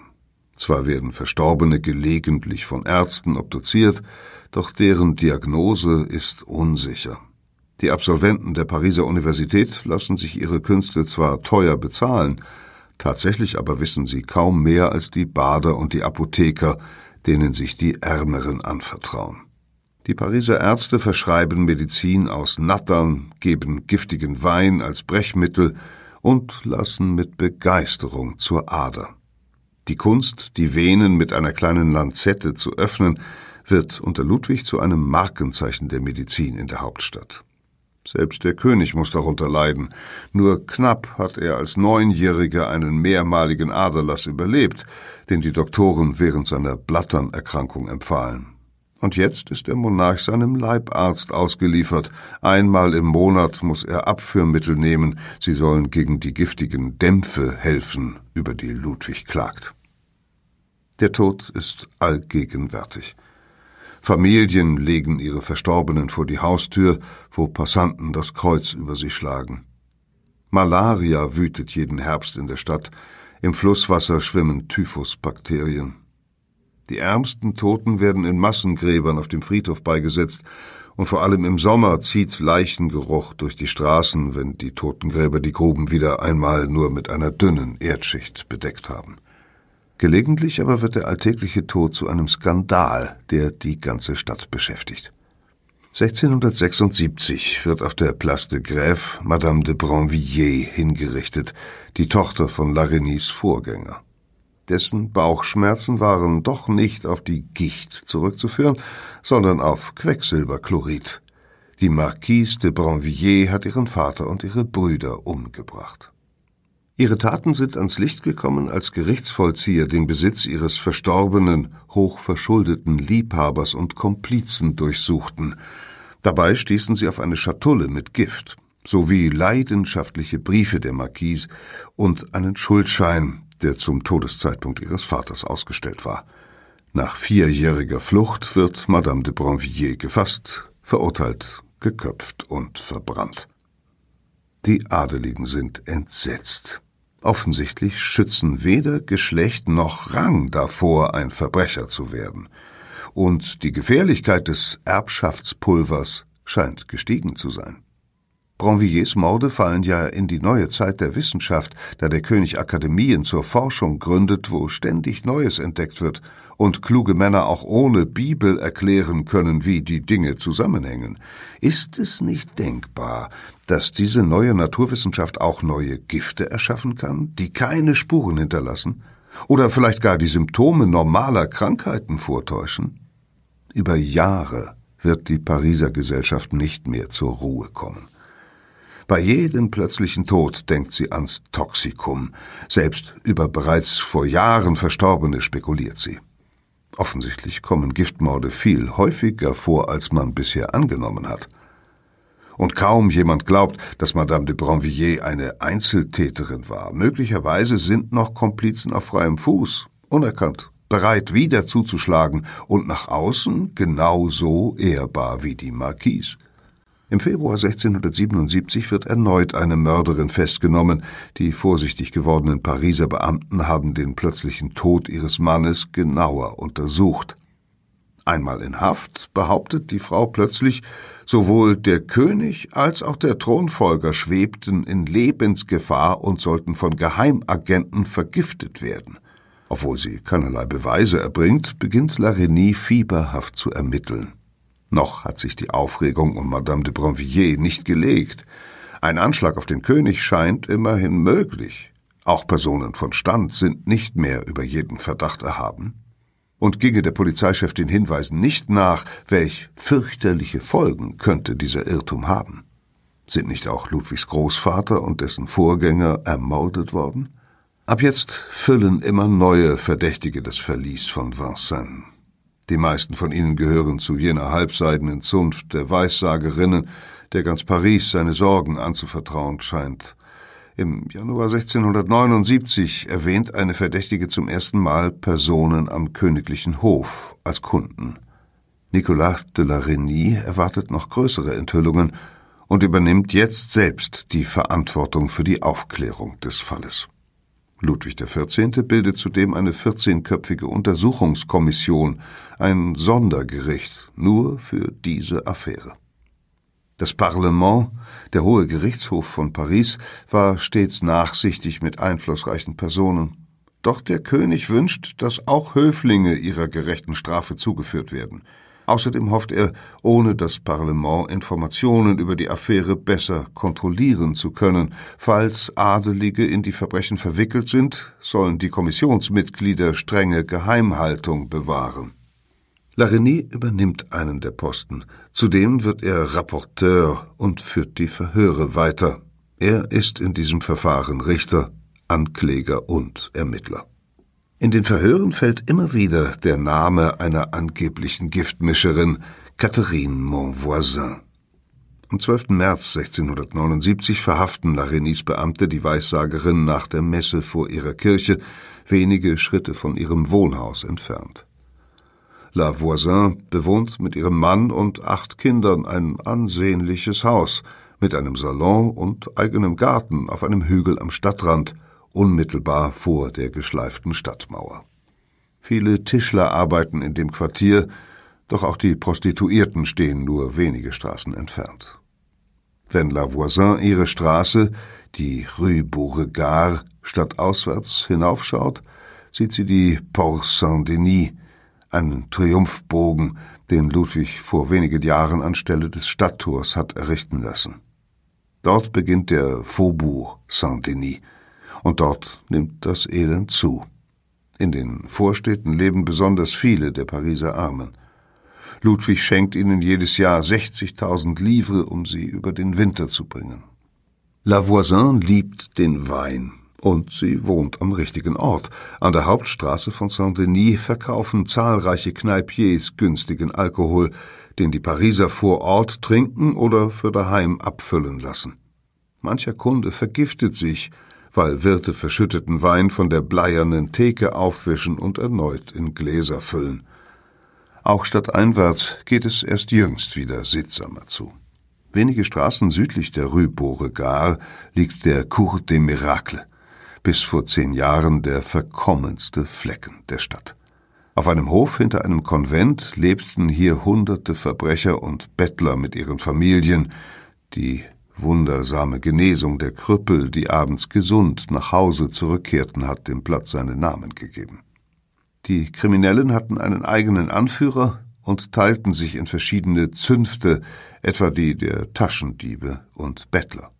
Zwar werden Verstorbene gelegentlich von Ärzten obduziert, doch deren Diagnose ist unsicher. Die Absolventen der Pariser Universität lassen sich ihre Künste zwar teuer bezahlen, tatsächlich aber wissen sie kaum mehr als die Bader und die Apotheker, denen sich die Ärmeren anvertrauen. Die Pariser Ärzte verschreiben Medizin aus Nattern, geben giftigen Wein als Brechmittel und lassen mit Begeisterung zur Ader. Die Kunst, die Venen mit einer kleinen Lanzette zu öffnen, wird unter Ludwig zu einem Markenzeichen der Medizin in der Hauptstadt. Selbst der König muss darunter leiden. Nur knapp hat er als Neunjähriger einen mehrmaligen Aderlass überlebt, den die Doktoren während seiner Blatternerkrankung empfahlen. Und jetzt ist der Monarch seinem Leibarzt ausgeliefert. Einmal im Monat muss er Abführmittel nehmen, sie sollen gegen die giftigen Dämpfe helfen, über die Ludwig klagt. Der Tod ist allgegenwärtig. Familien legen ihre Verstorbenen vor die Haustür, wo Passanten das Kreuz über sie schlagen. Malaria wütet jeden Herbst in der Stadt, im Flusswasser schwimmen Typhusbakterien. Die ärmsten Toten werden in Massengräbern auf dem Friedhof beigesetzt, und vor allem im Sommer zieht Leichengeruch durch die Straßen, wenn die Totengräber die Gruben wieder einmal nur mit einer dünnen Erdschicht bedeckt haben. Gelegentlich aber wird der alltägliche Tod zu einem Skandal, der die ganze Stadt beschäftigt. 1676 wird auf der Place de Grève Madame de Brinvilliers hingerichtet, die Tochter von Larenys Vorgänger. Dessen Bauchschmerzen waren doch nicht auf die Gicht zurückzuführen, sondern auf Quecksilberchlorid. Die Marquise de Brinvilliers hat ihren Vater und ihre Brüder umgebracht. Ihre Taten sind ans Licht gekommen, als Gerichtsvollzieher den Besitz ihres verstorbenen, hochverschuldeten Liebhabers und Komplizen durchsuchten. Dabei stießen sie auf eine Schatulle mit Gift sowie leidenschaftliche Briefe der Marquise und einen Schuldschein, der zum Todeszeitpunkt ihres Vaters ausgestellt war. Nach vierjähriger Flucht wird Madame de Brinvilliers gefasst, verurteilt, geköpft und verbrannt. Die Adeligen sind entsetzt. Offensichtlich schützen weder Geschlecht noch Rang davor, ein Verbrecher zu werden. Und die Gefährlichkeit des Erbschaftspulvers scheint gestiegen zu sein. Bronvilliers Morde fallen ja in die neue Zeit der Wissenschaft, da der König Akademien zur Forschung gründet, wo ständig Neues entdeckt wird und kluge Männer auch ohne Bibel erklären können, wie die Dinge zusammenhängen. Ist es nicht denkbar, dass diese neue Naturwissenschaft auch neue Gifte erschaffen kann, die keine Spuren hinterlassen? Oder vielleicht gar die Symptome normaler Krankheiten vortäuschen? Über Jahre wird die Pariser Gesellschaft nicht mehr zur Ruhe kommen. Bei jedem plötzlichen Tod denkt sie ans Toxikum. Selbst über bereits vor Jahren Verstorbene spekuliert sie. Offensichtlich kommen Giftmorde viel häufiger vor, als man bisher angenommen hat. Und kaum jemand glaubt, dass Madame de Brinvilliers eine Einzeltäterin war. Möglicherweise sind noch Komplizen auf freiem Fuß, unerkannt, bereit wieder zuzuschlagen und nach außen genauso ehrbar wie die Marquise. Im Februar 1677 wird erneut eine Mörderin festgenommen. Die vorsichtig gewordenen Pariser Beamten haben den plötzlichen Tod ihres Mannes genauer untersucht. Einmal in Haft behauptet die Frau plötzlich, sowohl der König als auch der Thronfolger schwebten in Lebensgefahr und sollten von Geheimagenten vergiftet werden. Obwohl sie keinerlei Beweise erbringt, beginnt Larigny fieberhaft zu ermitteln. Noch hat sich die Aufregung um Madame de Brinvilliers nicht gelegt. Ein Anschlag auf den König scheint immerhin möglich. Auch Personen von Stand sind nicht mehr über jeden Verdacht erhaben. Und ginge der Polizeichef den Hinweisen nicht nach, welch fürchterliche Folgen könnte dieser Irrtum haben. Sind nicht auch Ludwigs Großvater und dessen Vorgänger ermordet worden? Ab jetzt füllen immer neue Verdächtige das Verlies von Vincennes. Die meisten von ihnen gehören zu jener halbseidenen Zunft der Weissagerinnen, der ganz Paris seine Sorgen anzuvertrauen scheint. Im Januar 1679 erwähnt eine Verdächtige zum ersten Mal Personen am königlichen Hof als Kunden. Nicolas de la Reynie erwartet noch größere Enthüllungen und übernimmt jetzt selbst die Verantwortung für die Aufklärung des Falles. Ludwig XIV. bildet zudem eine 14-köpfige Untersuchungskommission, ein Sondergericht nur für diese Affäre. Das Parlement, der Hohe Gerichtshof von Paris, war stets nachsichtig mit einflussreichen Personen. Doch der König wünscht, dass auch Höflinge ihrer gerechten Strafe zugeführt werden. Außerdem hofft er, ohne das Parlement Informationen über die Affäre besser kontrollieren zu können. Falls Adelige in die Verbrechen verwickelt sind, sollen die Kommissionsmitglieder strenge Geheimhaltung bewahren. Larigny übernimmt einen der Posten. Zudem wird er Rapporteur und führt die Verhöre weiter. Er ist in diesem Verfahren Richter, Ankläger und Ermittler. In den Verhören fällt immer wieder der Name einer angeblichen Giftmischerin, Catherine Monvoisin. Am 12. März 1679 verhaften Larenys Beamte die Weissagerin nach der Messe vor ihrer Kirche, wenige Schritte von ihrem Wohnhaus entfernt. La Voisin bewohnt mit ihrem Mann und acht Kindern ein ansehnliches Haus mit einem Salon und eigenem Garten auf einem Hügel am Stadtrand – unmittelbar vor der geschleiften Stadtmauer. Viele Tischler arbeiten in dem Quartier, doch auch die Prostituierten stehen nur wenige Straßen entfernt. Wenn La Voisin ihre Straße, die Rue Beauregard, stadtauswärts hinaufschaut, sieht sie die Port Saint-Denis, einen Triumphbogen, den Ludwig vor wenigen Jahren anstelle des Stadttors hat errichten lassen. Dort beginnt der Faubourg Saint-Denis, und dort nimmt das Elend zu. In den Vorstädten leben besonders viele der Pariser Armen. Ludwig schenkt ihnen jedes Jahr 60.000 Livres, um sie über den Winter zu bringen. La Voisin liebt den Wein und sie wohnt am richtigen Ort. An der Hauptstraße von Saint-Denis verkaufen zahlreiche Kneipiers günstigen Alkohol, den die Pariser vor Ort trinken oder für daheim abfüllen lassen. Mancher Kunde vergiftet sich, weil Wirte verschütteten Wein von der bleiernen Theke aufwischen und erneut in Gläser füllen. Auch stadteinwärts geht es erst jüngst wieder sittsamer zu. Wenige Straßen südlich der Rue Beauregard liegt der Cour des Miracles, bis vor zehn Jahren der verkommenste Flecken der Stadt. Auf einem Hof hinter einem Konvent lebten hier hunderte Verbrecher und Bettler mit ihren Familien, die wundersame Genesung der Krüppel, die abends gesund nach Hause zurückkehrten, hat dem Platz seinen Namen gegeben. Die Kriminellen hatten einen eigenen Anführer und teilten sich in verschiedene Zünfte, etwa die der Taschendiebe und Bettler.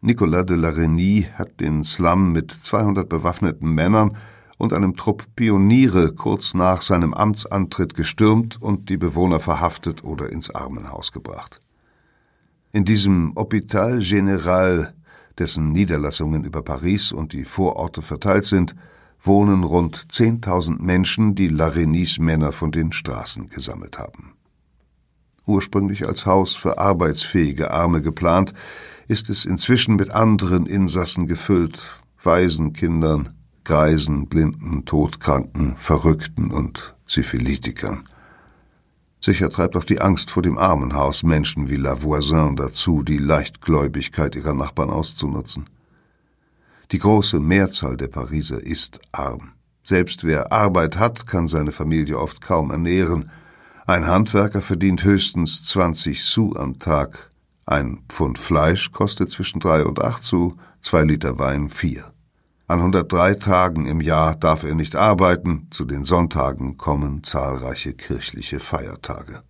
Nicolas de la Reynie hat den Slum mit 200 bewaffneten Männern und einem Trupp Pioniere kurz nach seinem Amtsantritt gestürmt und die Bewohner verhaftet oder ins Armenhaus gebracht. In diesem Hôpital Général, dessen Niederlassungen über Paris und die Vororte verteilt sind, wohnen rund 10.000 Menschen, die Larenis Männer von den Straßen gesammelt haben. Ursprünglich als Haus für arbeitsfähige Arme geplant, ist es inzwischen mit anderen Insassen gefüllt, Waisenkindern, Greisen, Blinden, Todkranken, Verrückten und Syphilitikern. Sicher treibt auch die Angst vor dem Armenhaus Menschen wie La Voisin dazu, die Leichtgläubigkeit ihrer Nachbarn auszunutzen. Die große Mehrzahl der Pariser ist arm. Selbst wer Arbeit hat, kann seine Familie oft kaum ernähren. Ein Handwerker verdient höchstens 20 Sous am Tag. Ein Pfund Fleisch kostet zwischen drei und acht Sous, zwei Liter Wein vier. An 103 Tagen im Jahr darf er nicht arbeiten, zu den Sonntagen kommen zahlreiche kirchliche Feiertage.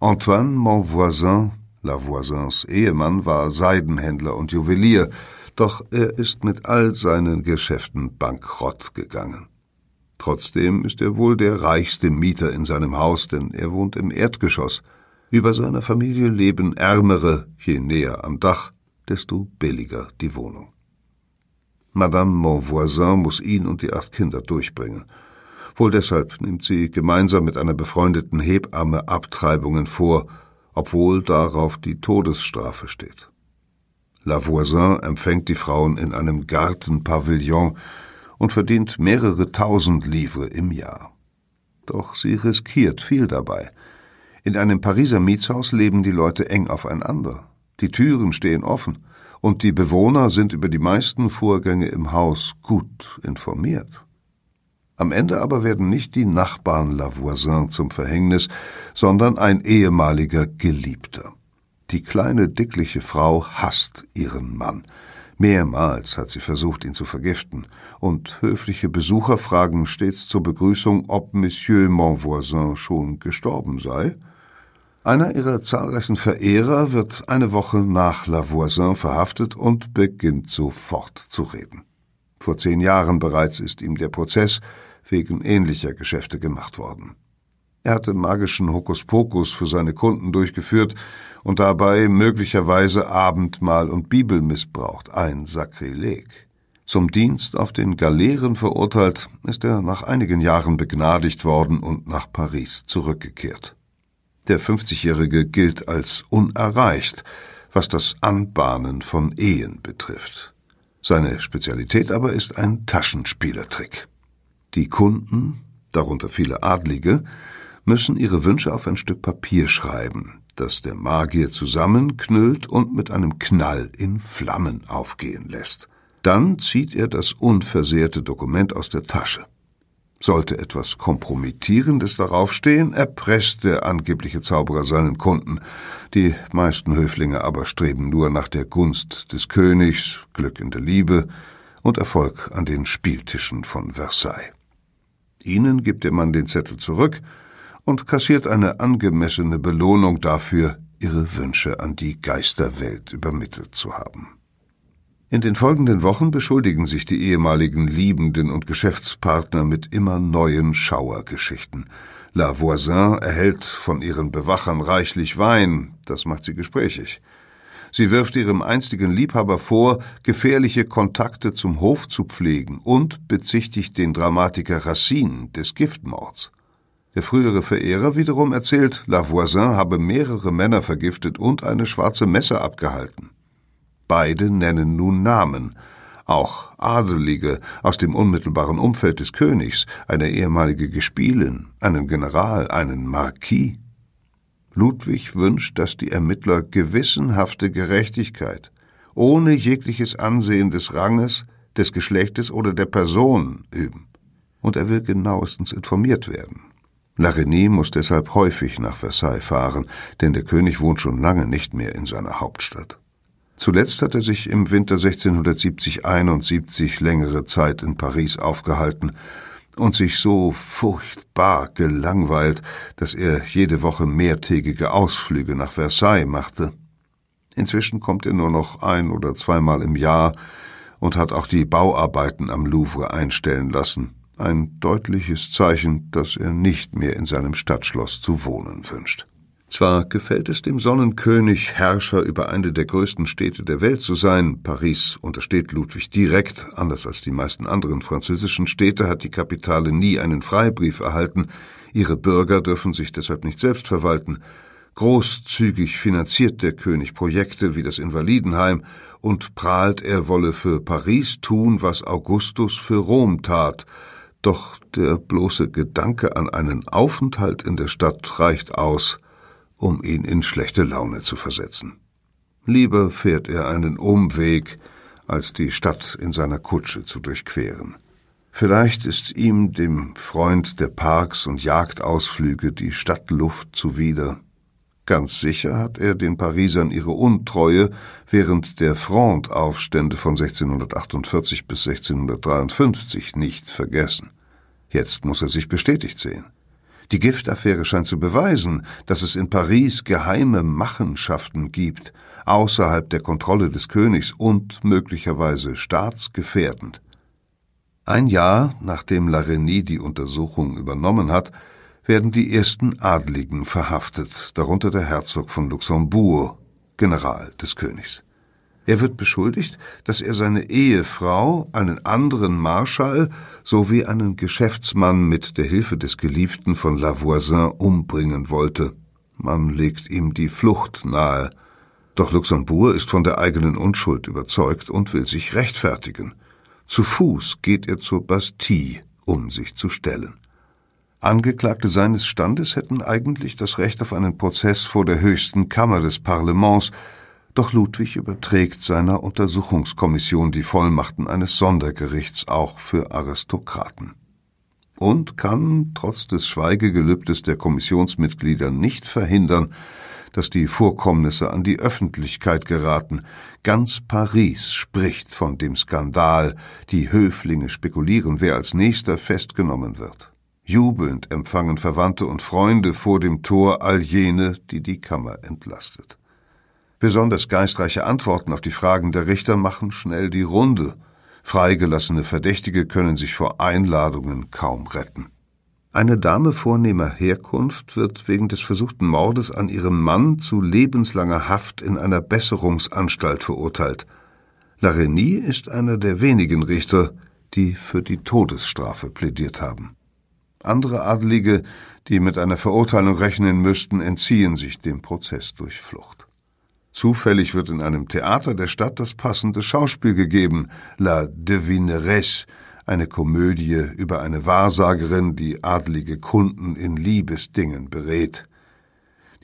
Antoine Monvoisin Lavoisins Ehemann war Seidenhändler und Juwelier, doch er ist mit all seinen Geschäften bankrott gegangen. Trotzdem ist er wohl der reichste Mieter in seinem Haus, denn er wohnt im Erdgeschoss. Über seiner Familie leben Ärmere, je näher am Dach, desto billiger die Wohnung. Madame Monvoisin muss ihn und die acht Kinder durchbringen. Wohl deshalb nimmt sie gemeinsam mit einer befreundeten Hebamme Abtreibungen vor, obwohl darauf die Todesstrafe steht. Lavoisin empfängt die Frauen in einem Gartenpavillon und verdient mehrere tausend Livres im Jahr. Doch sie riskiert viel dabei. In einem Pariser Mietshaus leben die Leute eng aufeinander. Die Türen stehen offen und die Bewohner sind über die meisten Vorgänge im Haus gut informiert. Am Ende aber werden nicht die Nachbarn Lavoisin zum Verhängnis, sondern ein ehemaliger Geliebter. Die kleine, dickliche Frau hasst ihren Mann. Mehrmals hat sie versucht, ihn zu vergiften, und höfliche Besucher fragen stets zur Begrüßung, ob Monsieur Monvoisin schon gestorben sei. Einer ihrer zahlreichen Verehrer wird eine Woche nach Lavoisin verhaftet und beginnt sofort zu reden. Vor zehn Jahren bereits ist ihm der Prozess wegen ähnlicher Geschäfte gemacht worden. Er hatte magischen Hokuspokus für seine Kunden durchgeführt und dabei möglicherweise Abendmahl und Bibel missbraucht, ein Sakrileg. Zum Dienst auf den Galeeren verurteilt, ist er nach einigen Jahren begnadigt worden und nach Paris zurückgekehrt. Der 50-Jährige gilt als unerreicht, was das Anbahnen von Ehen betrifft. Seine Spezialität aber ist ein Taschenspielertrick. Die Kunden, darunter viele Adlige, müssen ihre Wünsche auf ein Stück Papier schreiben, das der Magier zusammenknüllt und mit einem Knall in Flammen aufgehen lässt. Dann zieht er das unversehrte Dokument aus der Tasche. Sollte etwas Kompromittierendes darauf stehen, erpresst der angebliche Zauberer seinen Kunden. Die meisten Höflinge aber streben nur nach der Gunst des Königs, Glück in der Liebe und Erfolg an den Spieltischen von Versailles. Ihnen gibt der Mann den Zettel zurück und kassiert eine angemessene Belohnung dafür, ihre Wünsche an die Geisterwelt übermittelt zu haben. In den folgenden Wochen beschuldigen sich die ehemaligen Liebenden und Geschäftspartner mit immer neuen Schauergeschichten. La Voisin erhält von ihren Bewachern reichlich Wein, das macht sie gesprächig. Sie wirft ihrem einstigen Liebhaber vor, gefährliche Kontakte zum Hof zu pflegen und bezichtigt den Dramatiker Racine des Giftmords. Der frühere Verehrer wiederum erzählt, Lavoisin habe mehrere Männer vergiftet und eine schwarze Messe abgehalten. Beide nennen nun Namen, auch Adelige aus dem unmittelbaren Umfeld des Königs, eine ehemalige Gespielin, einen General, einen Marquis. Ludwig wünscht, dass die Ermittler gewissenhafte Gerechtigkeit, ohne jegliches Ansehen des Ranges, des Geschlechtes oder der Person üben. Und er will genauestens informiert werden. Larigny muss deshalb häufig nach Versailles fahren, denn der König wohnt schon lange nicht mehr in seiner Hauptstadt. Zuletzt hat er sich im Winter 1670-71 längere Zeit in Paris aufgehalten und sich so furchtbar gelangweilt, dass er jede Woche mehrtägige Ausflüge nach Versailles machte. Inzwischen kommt er nur noch ein oder zweimal im Jahr und hat auch die Bauarbeiten am Louvre einstellen lassen, ein deutliches Zeichen, dass er nicht mehr in seinem Stadtschloss zu wohnen wünscht. Zwar gefällt es dem Sonnenkönig, Herrscher über eine der größten Städte der Welt zu sein. Paris untersteht Ludwig direkt. Anders als die meisten anderen französischen Städte hat die Kapitale nie einen Freibrief erhalten. Ihre Bürger dürfen sich deshalb nicht selbst verwalten. Großzügig finanziert der König Projekte wie das Invalidenheim und prahlt, er wolle für Paris tun, was Augustus für Rom tat. Doch der bloße Gedanke an einen Aufenthalt in der Stadt reicht aus, um ihn in schlechte Laune zu versetzen. Lieber fährt er einen Umweg, als die Stadt in seiner Kutsche zu durchqueren. Vielleicht ist ihm, dem Freund der Parks und Jagdausflüge, die Stadtluft zuwider. Ganz sicher hat er den Parisern ihre Untreue während der Fronde-Aufstände von 1648 bis 1653 nicht vergessen. Jetzt muss er sich bestätigt sehen. Die Giftaffäre scheint zu beweisen, dass es in Paris geheime Machenschaften gibt, außerhalb der Kontrolle des Königs und möglicherweise staatsgefährdend. Ein Jahr nachdem Larigny die Untersuchung übernommen hat, werden die ersten Adligen verhaftet, darunter der Herzog von Luxembourg, General des Königs. Er wird beschuldigt, dass er seine Ehefrau, einen anderen Marschall sowie einen Geschäftsmann mit der Hilfe des Geliebten von La Voisin umbringen wollte. Man legt ihm die Flucht nahe. Doch Luxembourg ist von der eigenen Unschuld überzeugt und will sich rechtfertigen. Zu Fuß geht er zur Bastille, um sich zu stellen. Angeklagte seines Standes hätten eigentlich das Recht auf einen Prozess vor der höchsten Kammer des Parlaments, doch Ludwig überträgt seiner Untersuchungskommission die Vollmachten eines Sondergerichts auch für Aristokraten. Und kann, trotz des Schweigegelübdes der Kommissionsmitglieder, nicht verhindern, dass die Vorkommnisse an die Öffentlichkeit geraten. Ganz Paris spricht von dem Skandal, die Höflinge spekulieren, wer als nächster festgenommen wird. Jubelnd empfangen Verwandte und Freunde vor dem Tor all jene, die die Kammer entlastet. Besonders geistreiche Antworten auf die Fragen der Richter machen schnell die Runde. Freigelassene Verdächtige können sich vor Einladungen kaum retten. Eine Dame vornehmer Herkunft wird wegen des versuchten Mordes an ihrem Mann zu lebenslanger Haft in einer Besserungsanstalt verurteilt. Larigny ist einer der wenigen Richter, die für die Todesstrafe plädiert haben. Andere Adelige, die mit einer Verurteilung rechnen müssten, entziehen sich dem Prozess durch Flucht. Zufällig wird in einem Theater der Stadt das passende Schauspiel gegeben, La Devineresse, eine Komödie über eine Wahrsagerin, die adlige Kunden in Liebesdingen berät.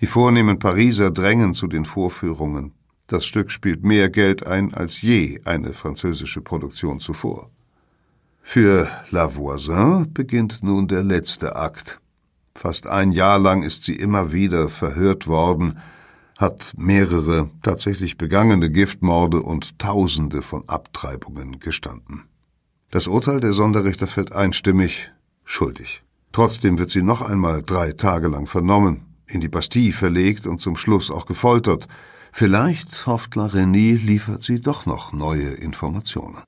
Die vornehmen Pariser drängen zu den Vorführungen. Das Stück spielt mehr Geld ein als je eine französische Produktion zuvor. Für La Voisin beginnt nun der letzte Akt. Fast ein Jahr lang ist sie immer wieder verhört worden, hat mehrere tatsächlich begangene Giftmorde und Tausende von Abtreibungen gestanden. Das Urteil der Sonderrichter fällt einstimmig schuldig. Trotzdem wird sie noch einmal drei Tage lang vernommen, in die Bastille verlegt und zum Schluss auch gefoltert. Vielleicht, hofft La René, liefert sie doch noch neue Informationen.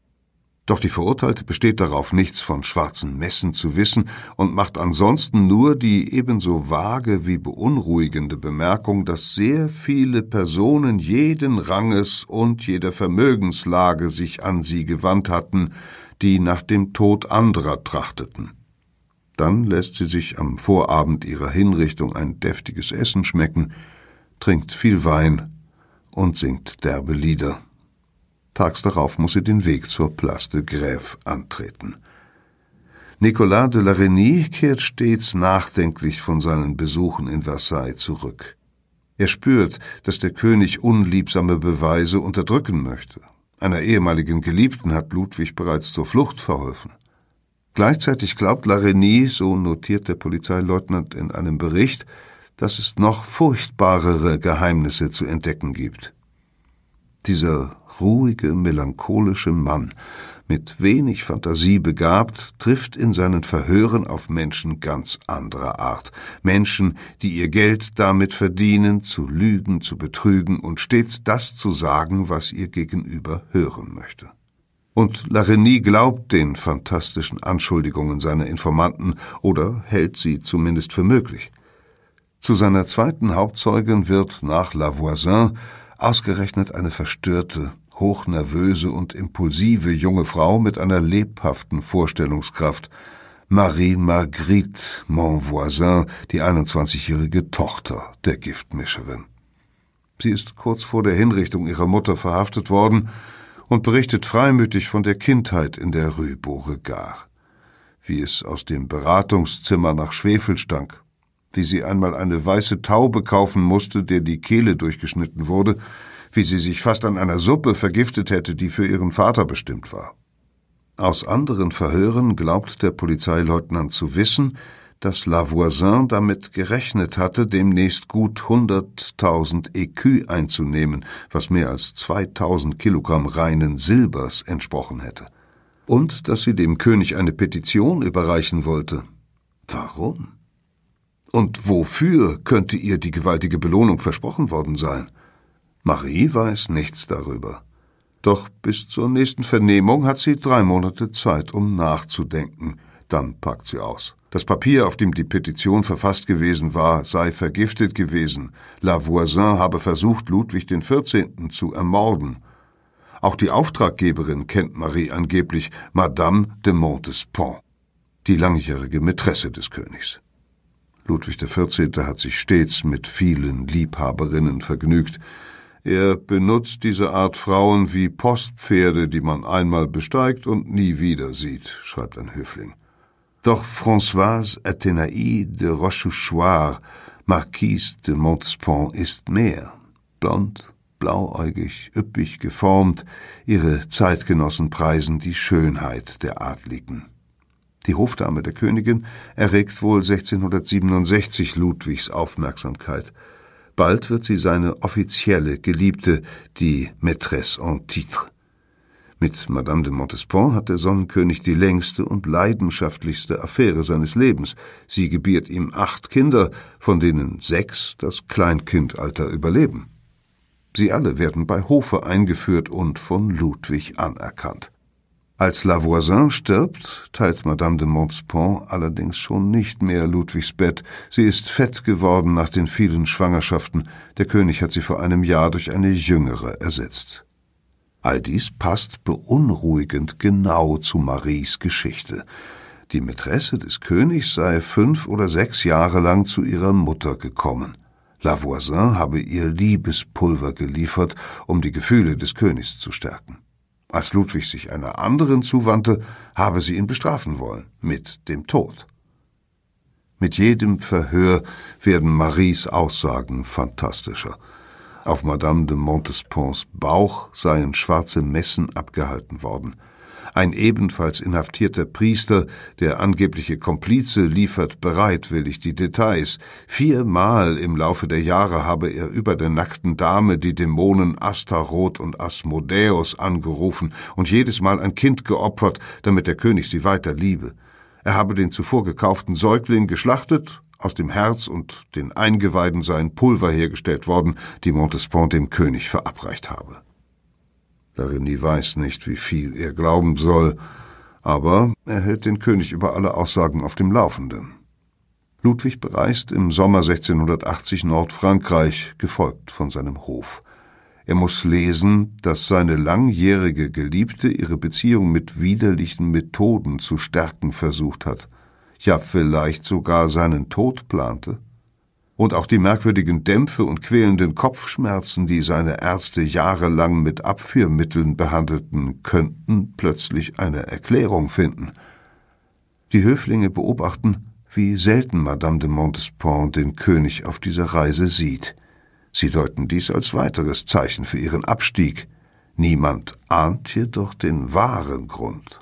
Doch die Verurteilte besteht darauf, nichts von schwarzen Messen zu wissen und macht ansonsten nur die ebenso vage wie beunruhigende Bemerkung, dass sehr viele Personen jeden Ranges und jeder Vermögenslage sich an sie gewandt hatten, die nach dem Tod anderer trachteten. Dann lässt sie sich am Vorabend ihrer Hinrichtung ein deftiges Essen schmecken, trinkt viel Wein und singt derbe Lieder. Tags darauf muss sie den Weg zur Place de Grève antreten. Nicolas de la Reynie kehrt stets nachdenklich von seinen Besuchen in Versailles zurück. Er spürt, dass der König unliebsame Beweise unterdrücken möchte. Einer ehemaligen Geliebten hat Ludwig bereits zur Flucht verholfen. Gleichzeitig glaubt la so notiert der Polizeileutnant in einem Bericht, dass es noch furchtbarere Geheimnisse zu entdecken gibt. Dieser ruhige, melancholische Mann, mit wenig Fantasie begabt, trifft in seinen Verhören auf Menschen ganz anderer Art. Menschen, die ihr Geld damit verdienen, zu lügen, zu betrügen und stets das zu sagen, was ihr Gegenüber hören möchte. Und Larigny glaubt den fantastischen Anschuldigungen seiner Informanten oder hält sie zumindest für möglich. Zu seiner zweiten Hauptzeugin wird nach La Voisin Ausgerechnet eine verstörte, hochnervöse und impulsive junge Frau mit einer lebhaften Vorstellungskraft, Marie Marguerite Monvoisin, die 21-jährige Tochter der Giftmischerin. Sie ist kurz vor der Hinrichtung ihrer Mutter verhaftet worden und berichtet freimütig von der Kindheit in der Rue Beauregard, wie es aus dem Beratungszimmer nach Schwefel stank, wie sie einmal eine weiße Taube kaufen musste, der die Kehle durchgeschnitten wurde, wie sie sich fast an einer Suppe vergiftet hätte, die für ihren Vater bestimmt war. Aus anderen Verhören glaubt der Polizeileutnant zu wissen, dass Lavoisin damit gerechnet hatte, demnächst gut hunderttausend Écus einzunehmen, was mehr als zweitausend Kilogramm reinen Silbers entsprochen hätte. Und dass sie dem König eine Petition überreichen wollte. Warum? Und wofür könnte ihr die gewaltige Belohnung versprochen worden sein? Marie weiß nichts darüber. Doch bis zur nächsten Vernehmung hat sie drei Monate Zeit, um nachzudenken. Dann packt sie aus. Das Papier, auf dem die Petition verfasst gewesen war, sei vergiftet gewesen. Lavoisin habe versucht, Ludwig XIV. zu ermorden. Auch die Auftraggeberin kennt Marie angeblich, Madame de Montespan, die langjährige Mätresse des Königs. Ludwig XIV. hat sich stets mit vielen Liebhaberinnen vergnügt, er benutzt diese Art Frauen wie Postpferde, die man einmal besteigt und nie wieder sieht, schreibt ein Höfling. Doch Françoise Athénaï de Rochechouart, Marquise de Montespan, ist mehr. Blond, blauäugig, üppig geformt, ihre Zeitgenossen preisen die Schönheit der Adligen. Die Hofdame der Königin erregt wohl 1667 Ludwigs Aufmerksamkeit – Bald wird sie seine offizielle Geliebte, die Maîtresse en titre. Mit Madame de Montespan hat der Sonnenkönig die längste und leidenschaftlichste Affäre seines Lebens. Sie gebiert ihm acht Kinder, von denen sechs das Kleinkindalter überleben. Sie alle werden bei Hofe eingeführt und von Ludwig anerkannt. Als Lavoisin stirbt, teilt Madame de Montespan allerdings schon nicht mehr Ludwigs Bett. Sie ist fett geworden nach den vielen Schwangerschaften. Der König hat sie vor einem Jahr durch eine jüngere ersetzt. All dies passt beunruhigend genau zu Maries Geschichte. Die Mätresse des Königs sei fünf oder sechs Jahre lang zu ihrer Mutter gekommen. Lavoisin habe ihr Liebespulver geliefert, um die Gefühle des Königs zu stärken. Als Ludwig sich einer anderen zuwandte, habe sie ihn bestrafen wollen, mit dem Tod. Mit jedem Verhör werden Maries Aussagen fantastischer. Auf Madame de Montespans Bauch seien schwarze Messen abgehalten worden. Ein ebenfalls inhaftierter Priester, der angebliche Komplize, liefert bereitwillig die Details. Viermal im Laufe der Jahre habe er über der nackten Dame die Dämonen Astaroth und Asmodeus angerufen und jedes Mal ein Kind geopfert, damit der König sie weiter liebe. Er habe den zuvor gekauften Säugling geschlachtet, aus dem Herz und den Eingeweiden seien Pulver hergestellt worden, die Montespan dem König verabreicht habe. Larigny weiß nicht, wie viel er glauben soll, aber er hält den König über alle Aussagen auf dem Laufenden. Ludwig bereist im Sommer 1680 Nordfrankreich, gefolgt von seinem Hof. Er muss lesen, dass seine langjährige Geliebte ihre Beziehung mit widerlichen Methoden zu stärken versucht hat, ja vielleicht sogar seinen Tod plante und auch die merkwürdigen Dämpfe und quälenden Kopfschmerzen, die seine Ärzte jahrelang mit Abführmitteln behandelten, könnten plötzlich eine Erklärung finden. Die Höflinge beobachten, wie selten Madame de Montespan den König auf dieser Reise sieht. Sie deuten dies als weiteres Zeichen für ihren Abstieg. Niemand ahnt jedoch den wahren Grund.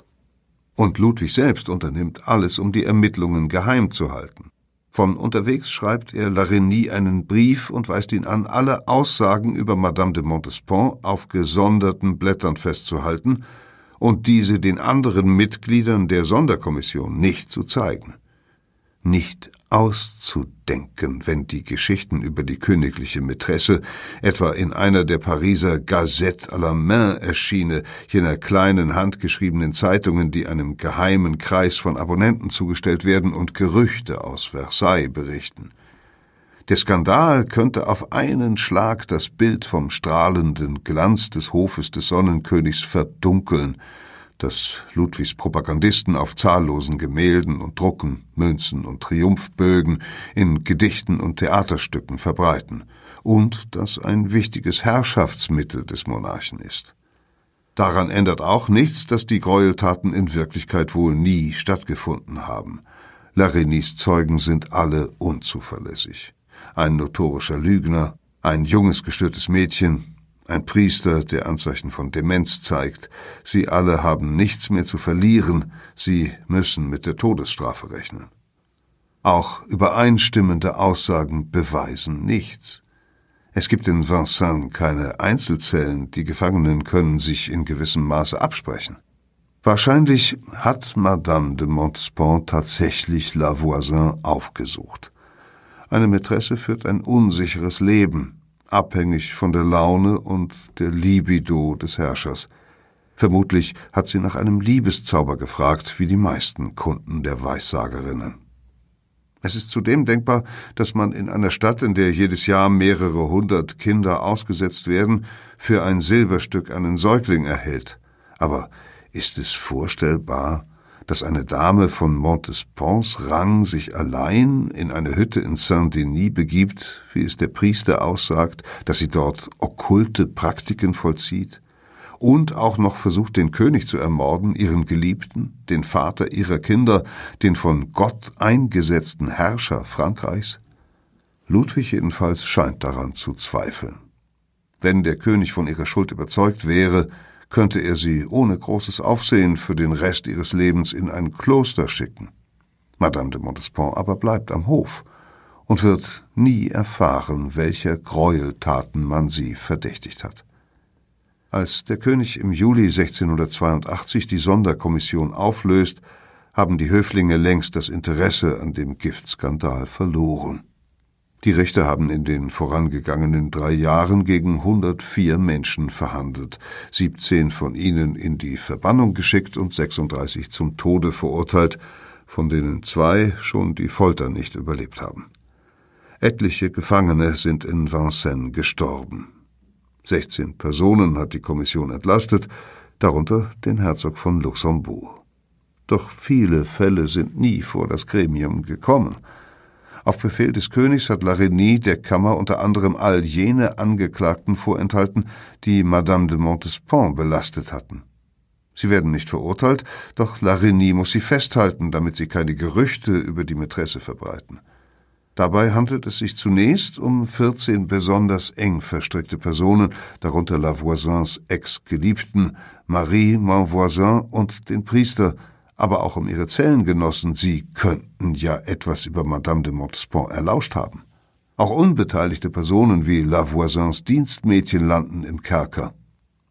Und Ludwig selbst unternimmt alles, um die Ermittlungen geheim zu halten. Von unterwegs schreibt er Larigny einen Brief und weist ihn an, alle Aussagen über Madame de Montespan auf gesonderten Blättern festzuhalten und diese den anderen Mitgliedern der Sonderkommission nicht zu zeigen. Nicht auszudenken, wenn die Geschichten über die königliche Mätresse etwa in einer der Pariser Gazette à la main erschiene, jener kleinen handgeschriebenen Zeitungen, die einem geheimen Kreis von Abonnenten zugestellt werden und Gerüchte aus Versailles berichten. Der Skandal könnte auf einen Schlag das Bild vom strahlenden Glanz des Hofes des Sonnenkönigs verdunkeln, das Ludwigs Propagandisten auf zahllosen Gemälden und Drucken, Münzen und Triumphbögen in Gedichten und Theaterstücken verbreiten und das ein wichtiges Herrschaftsmittel des Monarchen ist. Daran ändert auch nichts, dass die Gräueltaten in Wirklichkeit wohl nie stattgefunden haben. Larinis Zeugen sind alle unzuverlässig. Ein notorischer Lügner, ein junges gestörtes Mädchen, ein Priester, der Anzeichen von Demenz zeigt. Sie alle haben nichts mehr zu verlieren, sie müssen mit der Todesstrafe rechnen. Auch übereinstimmende Aussagen beweisen nichts. Es gibt in Vincennes keine Einzelzellen, die Gefangenen können sich in gewissem Maße absprechen. Wahrscheinlich hat Madame de Montespan tatsächlich Lavoisin aufgesucht. Eine Mätresse führt ein unsicheres Leben, abhängig von der Laune und der Libido des Herrschers. Vermutlich hat sie nach einem Liebeszauber gefragt, wie die meisten Kunden der Weissagerinnen. Es ist zudem denkbar, dass man in einer Stadt, in der jedes Jahr mehrere hundert Kinder ausgesetzt werden, für ein Silberstück einen Säugling erhält. Aber ist es vorstellbar, dass eine Dame von Montespons Rang sich allein in eine Hütte in Saint-Denis begibt, wie es der Priester aussagt, dass sie dort okkulte Praktiken vollzieht? und auch noch versucht, den König zu ermorden, ihren Geliebten, den Vater ihrer Kinder, den von Gott eingesetzten Herrscher Frankreichs? Ludwig jedenfalls scheint daran zu zweifeln. Wenn der König von ihrer Schuld überzeugt wäre, könnte er sie ohne großes Aufsehen für den Rest ihres Lebens in ein Kloster schicken. Madame de Montespan aber bleibt am Hof und wird nie erfahren, welcher Gräueltaten man sie verdächtigt hat. Als der König im Juli 1682 die Sonderkommission auflöst, haben die Höflinge längst das Interesse an dem Giftskandal verloren. Die Richter haben in den vorangegangenen drei Jahren gegen 104 Menschen verhandelt, 17 von ihnen in die Verbannung geschickt und 36 zum Tode verurteilt, von denen zwei schon die Folter nicht überlebt haben. Etliche Gefangene sind in Vincennes gestorben. 16 Personen hat die Kommission entlastet, darunter den Herzog von Luxemburg. Doch viele Fälle sind nie vor das Gremium gekommen. Auf Befehl des Königs hat Larigny der Kammer unter anderem all jene Angeklagten vorenthalten, die Madame de Montespan belastet hatten. Sie werden nicht verurteilt, doch Larigny muss sie festhalten, damit sie keine Gerüchte über die Mätresse verbreiten. Dabei handelt es sich zunächst um 14 besonders eng verstrickte Personen, darunter Lavoisins Ex-Geliebten, Marie Monvoisin und den Priester, aber auch um ihre Zellengenossen, sie könnten ja etwas über Madame de Montespan erlauscht haben. Auch unbeteiligte Personen wie Lavoisins Dienstmädchen landen im Kerker.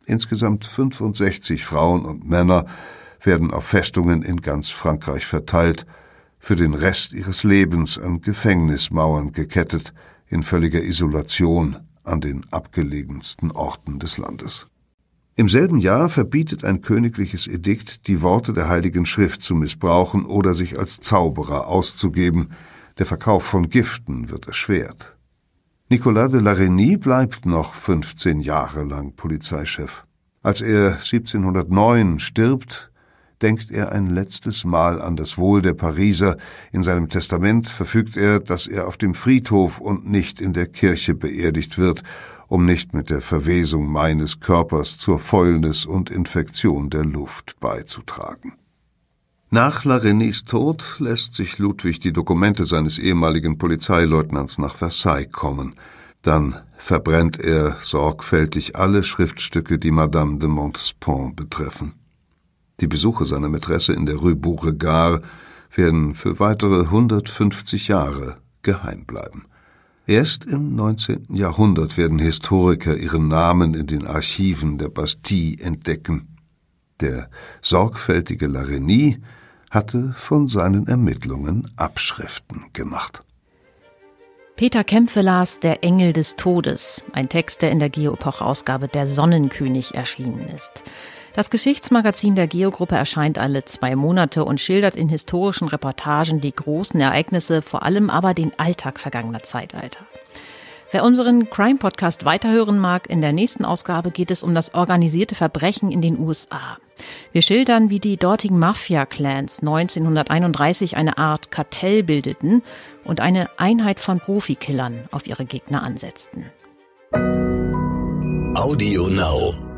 Insgesamt 65 Frauen und Männer werden auf Festungen in ganz Frankreich verteilt, für den Rest ihres Lebens an Gefängnismauern gekettet, in völliger Isolation an den abgelegensten Orten des Landes. Im selben Jahr verbietet ein königliches Edikt, die Worte der Heiligen Schrift zu missbrauchen oder sich als Zauberer auszugeben. Der Verkauf von Giften wird erschwert. Nicolas de Larigny bleibt noch 15 Jahre lang Polizeichef. Als er 1709 stirbt, denkt er ein letztes Mal an das Wohl der Pariser. In seinem Testament verfügt er, dass er auf dem Friedhof und nicht in der Kirche beerdigt wird, um nicht mit der Verwesung meines Körpers zur Fäulnis und Infektion der Luft beizutragen. Nach Larenys Tod lässt sich Ludwig die Dokumente seines ehemaligen Polizeileutnants nach Versailles kommen. Dann verbrennt er sorgfältig alle Schriftstücke, die Madame de Montespan betreffen. Die Besuche seiner Mätresse in der Rue Beauregard werden für weitere 150 Jahre geheim bleiben. Erst im 19. Jahrhundert werden Historiker ihren Namen in den Archiven der Bastille entdecken. Der sorgfältige Larigny hatte von seinen Ermittlungen Abschriften gemacht. Peter Kämpfe las Der Engel des Todes, ein Text, der in der Geopoch-Ausgabe Der Sonnenkönig erschienen ist. Das Geschichtsmagazin der Geogruppe erscheint alle zwei Monate und schildert in historischen Reportagen die großen Ereignisse, vor allem aber den Alltag vergangener Zeitalter. Wer unseren Crime-Podcast weiterhören mag, in der nächsten Ausgabe geht es um das organisierte Verbrechen in den USA. Wir schildern, wie die dortigen Mafia-Clans 1931 eine Art Kartell bildeten und eine Einheit von Profikillern auf ihre Gegner ansetzten. Audio Now.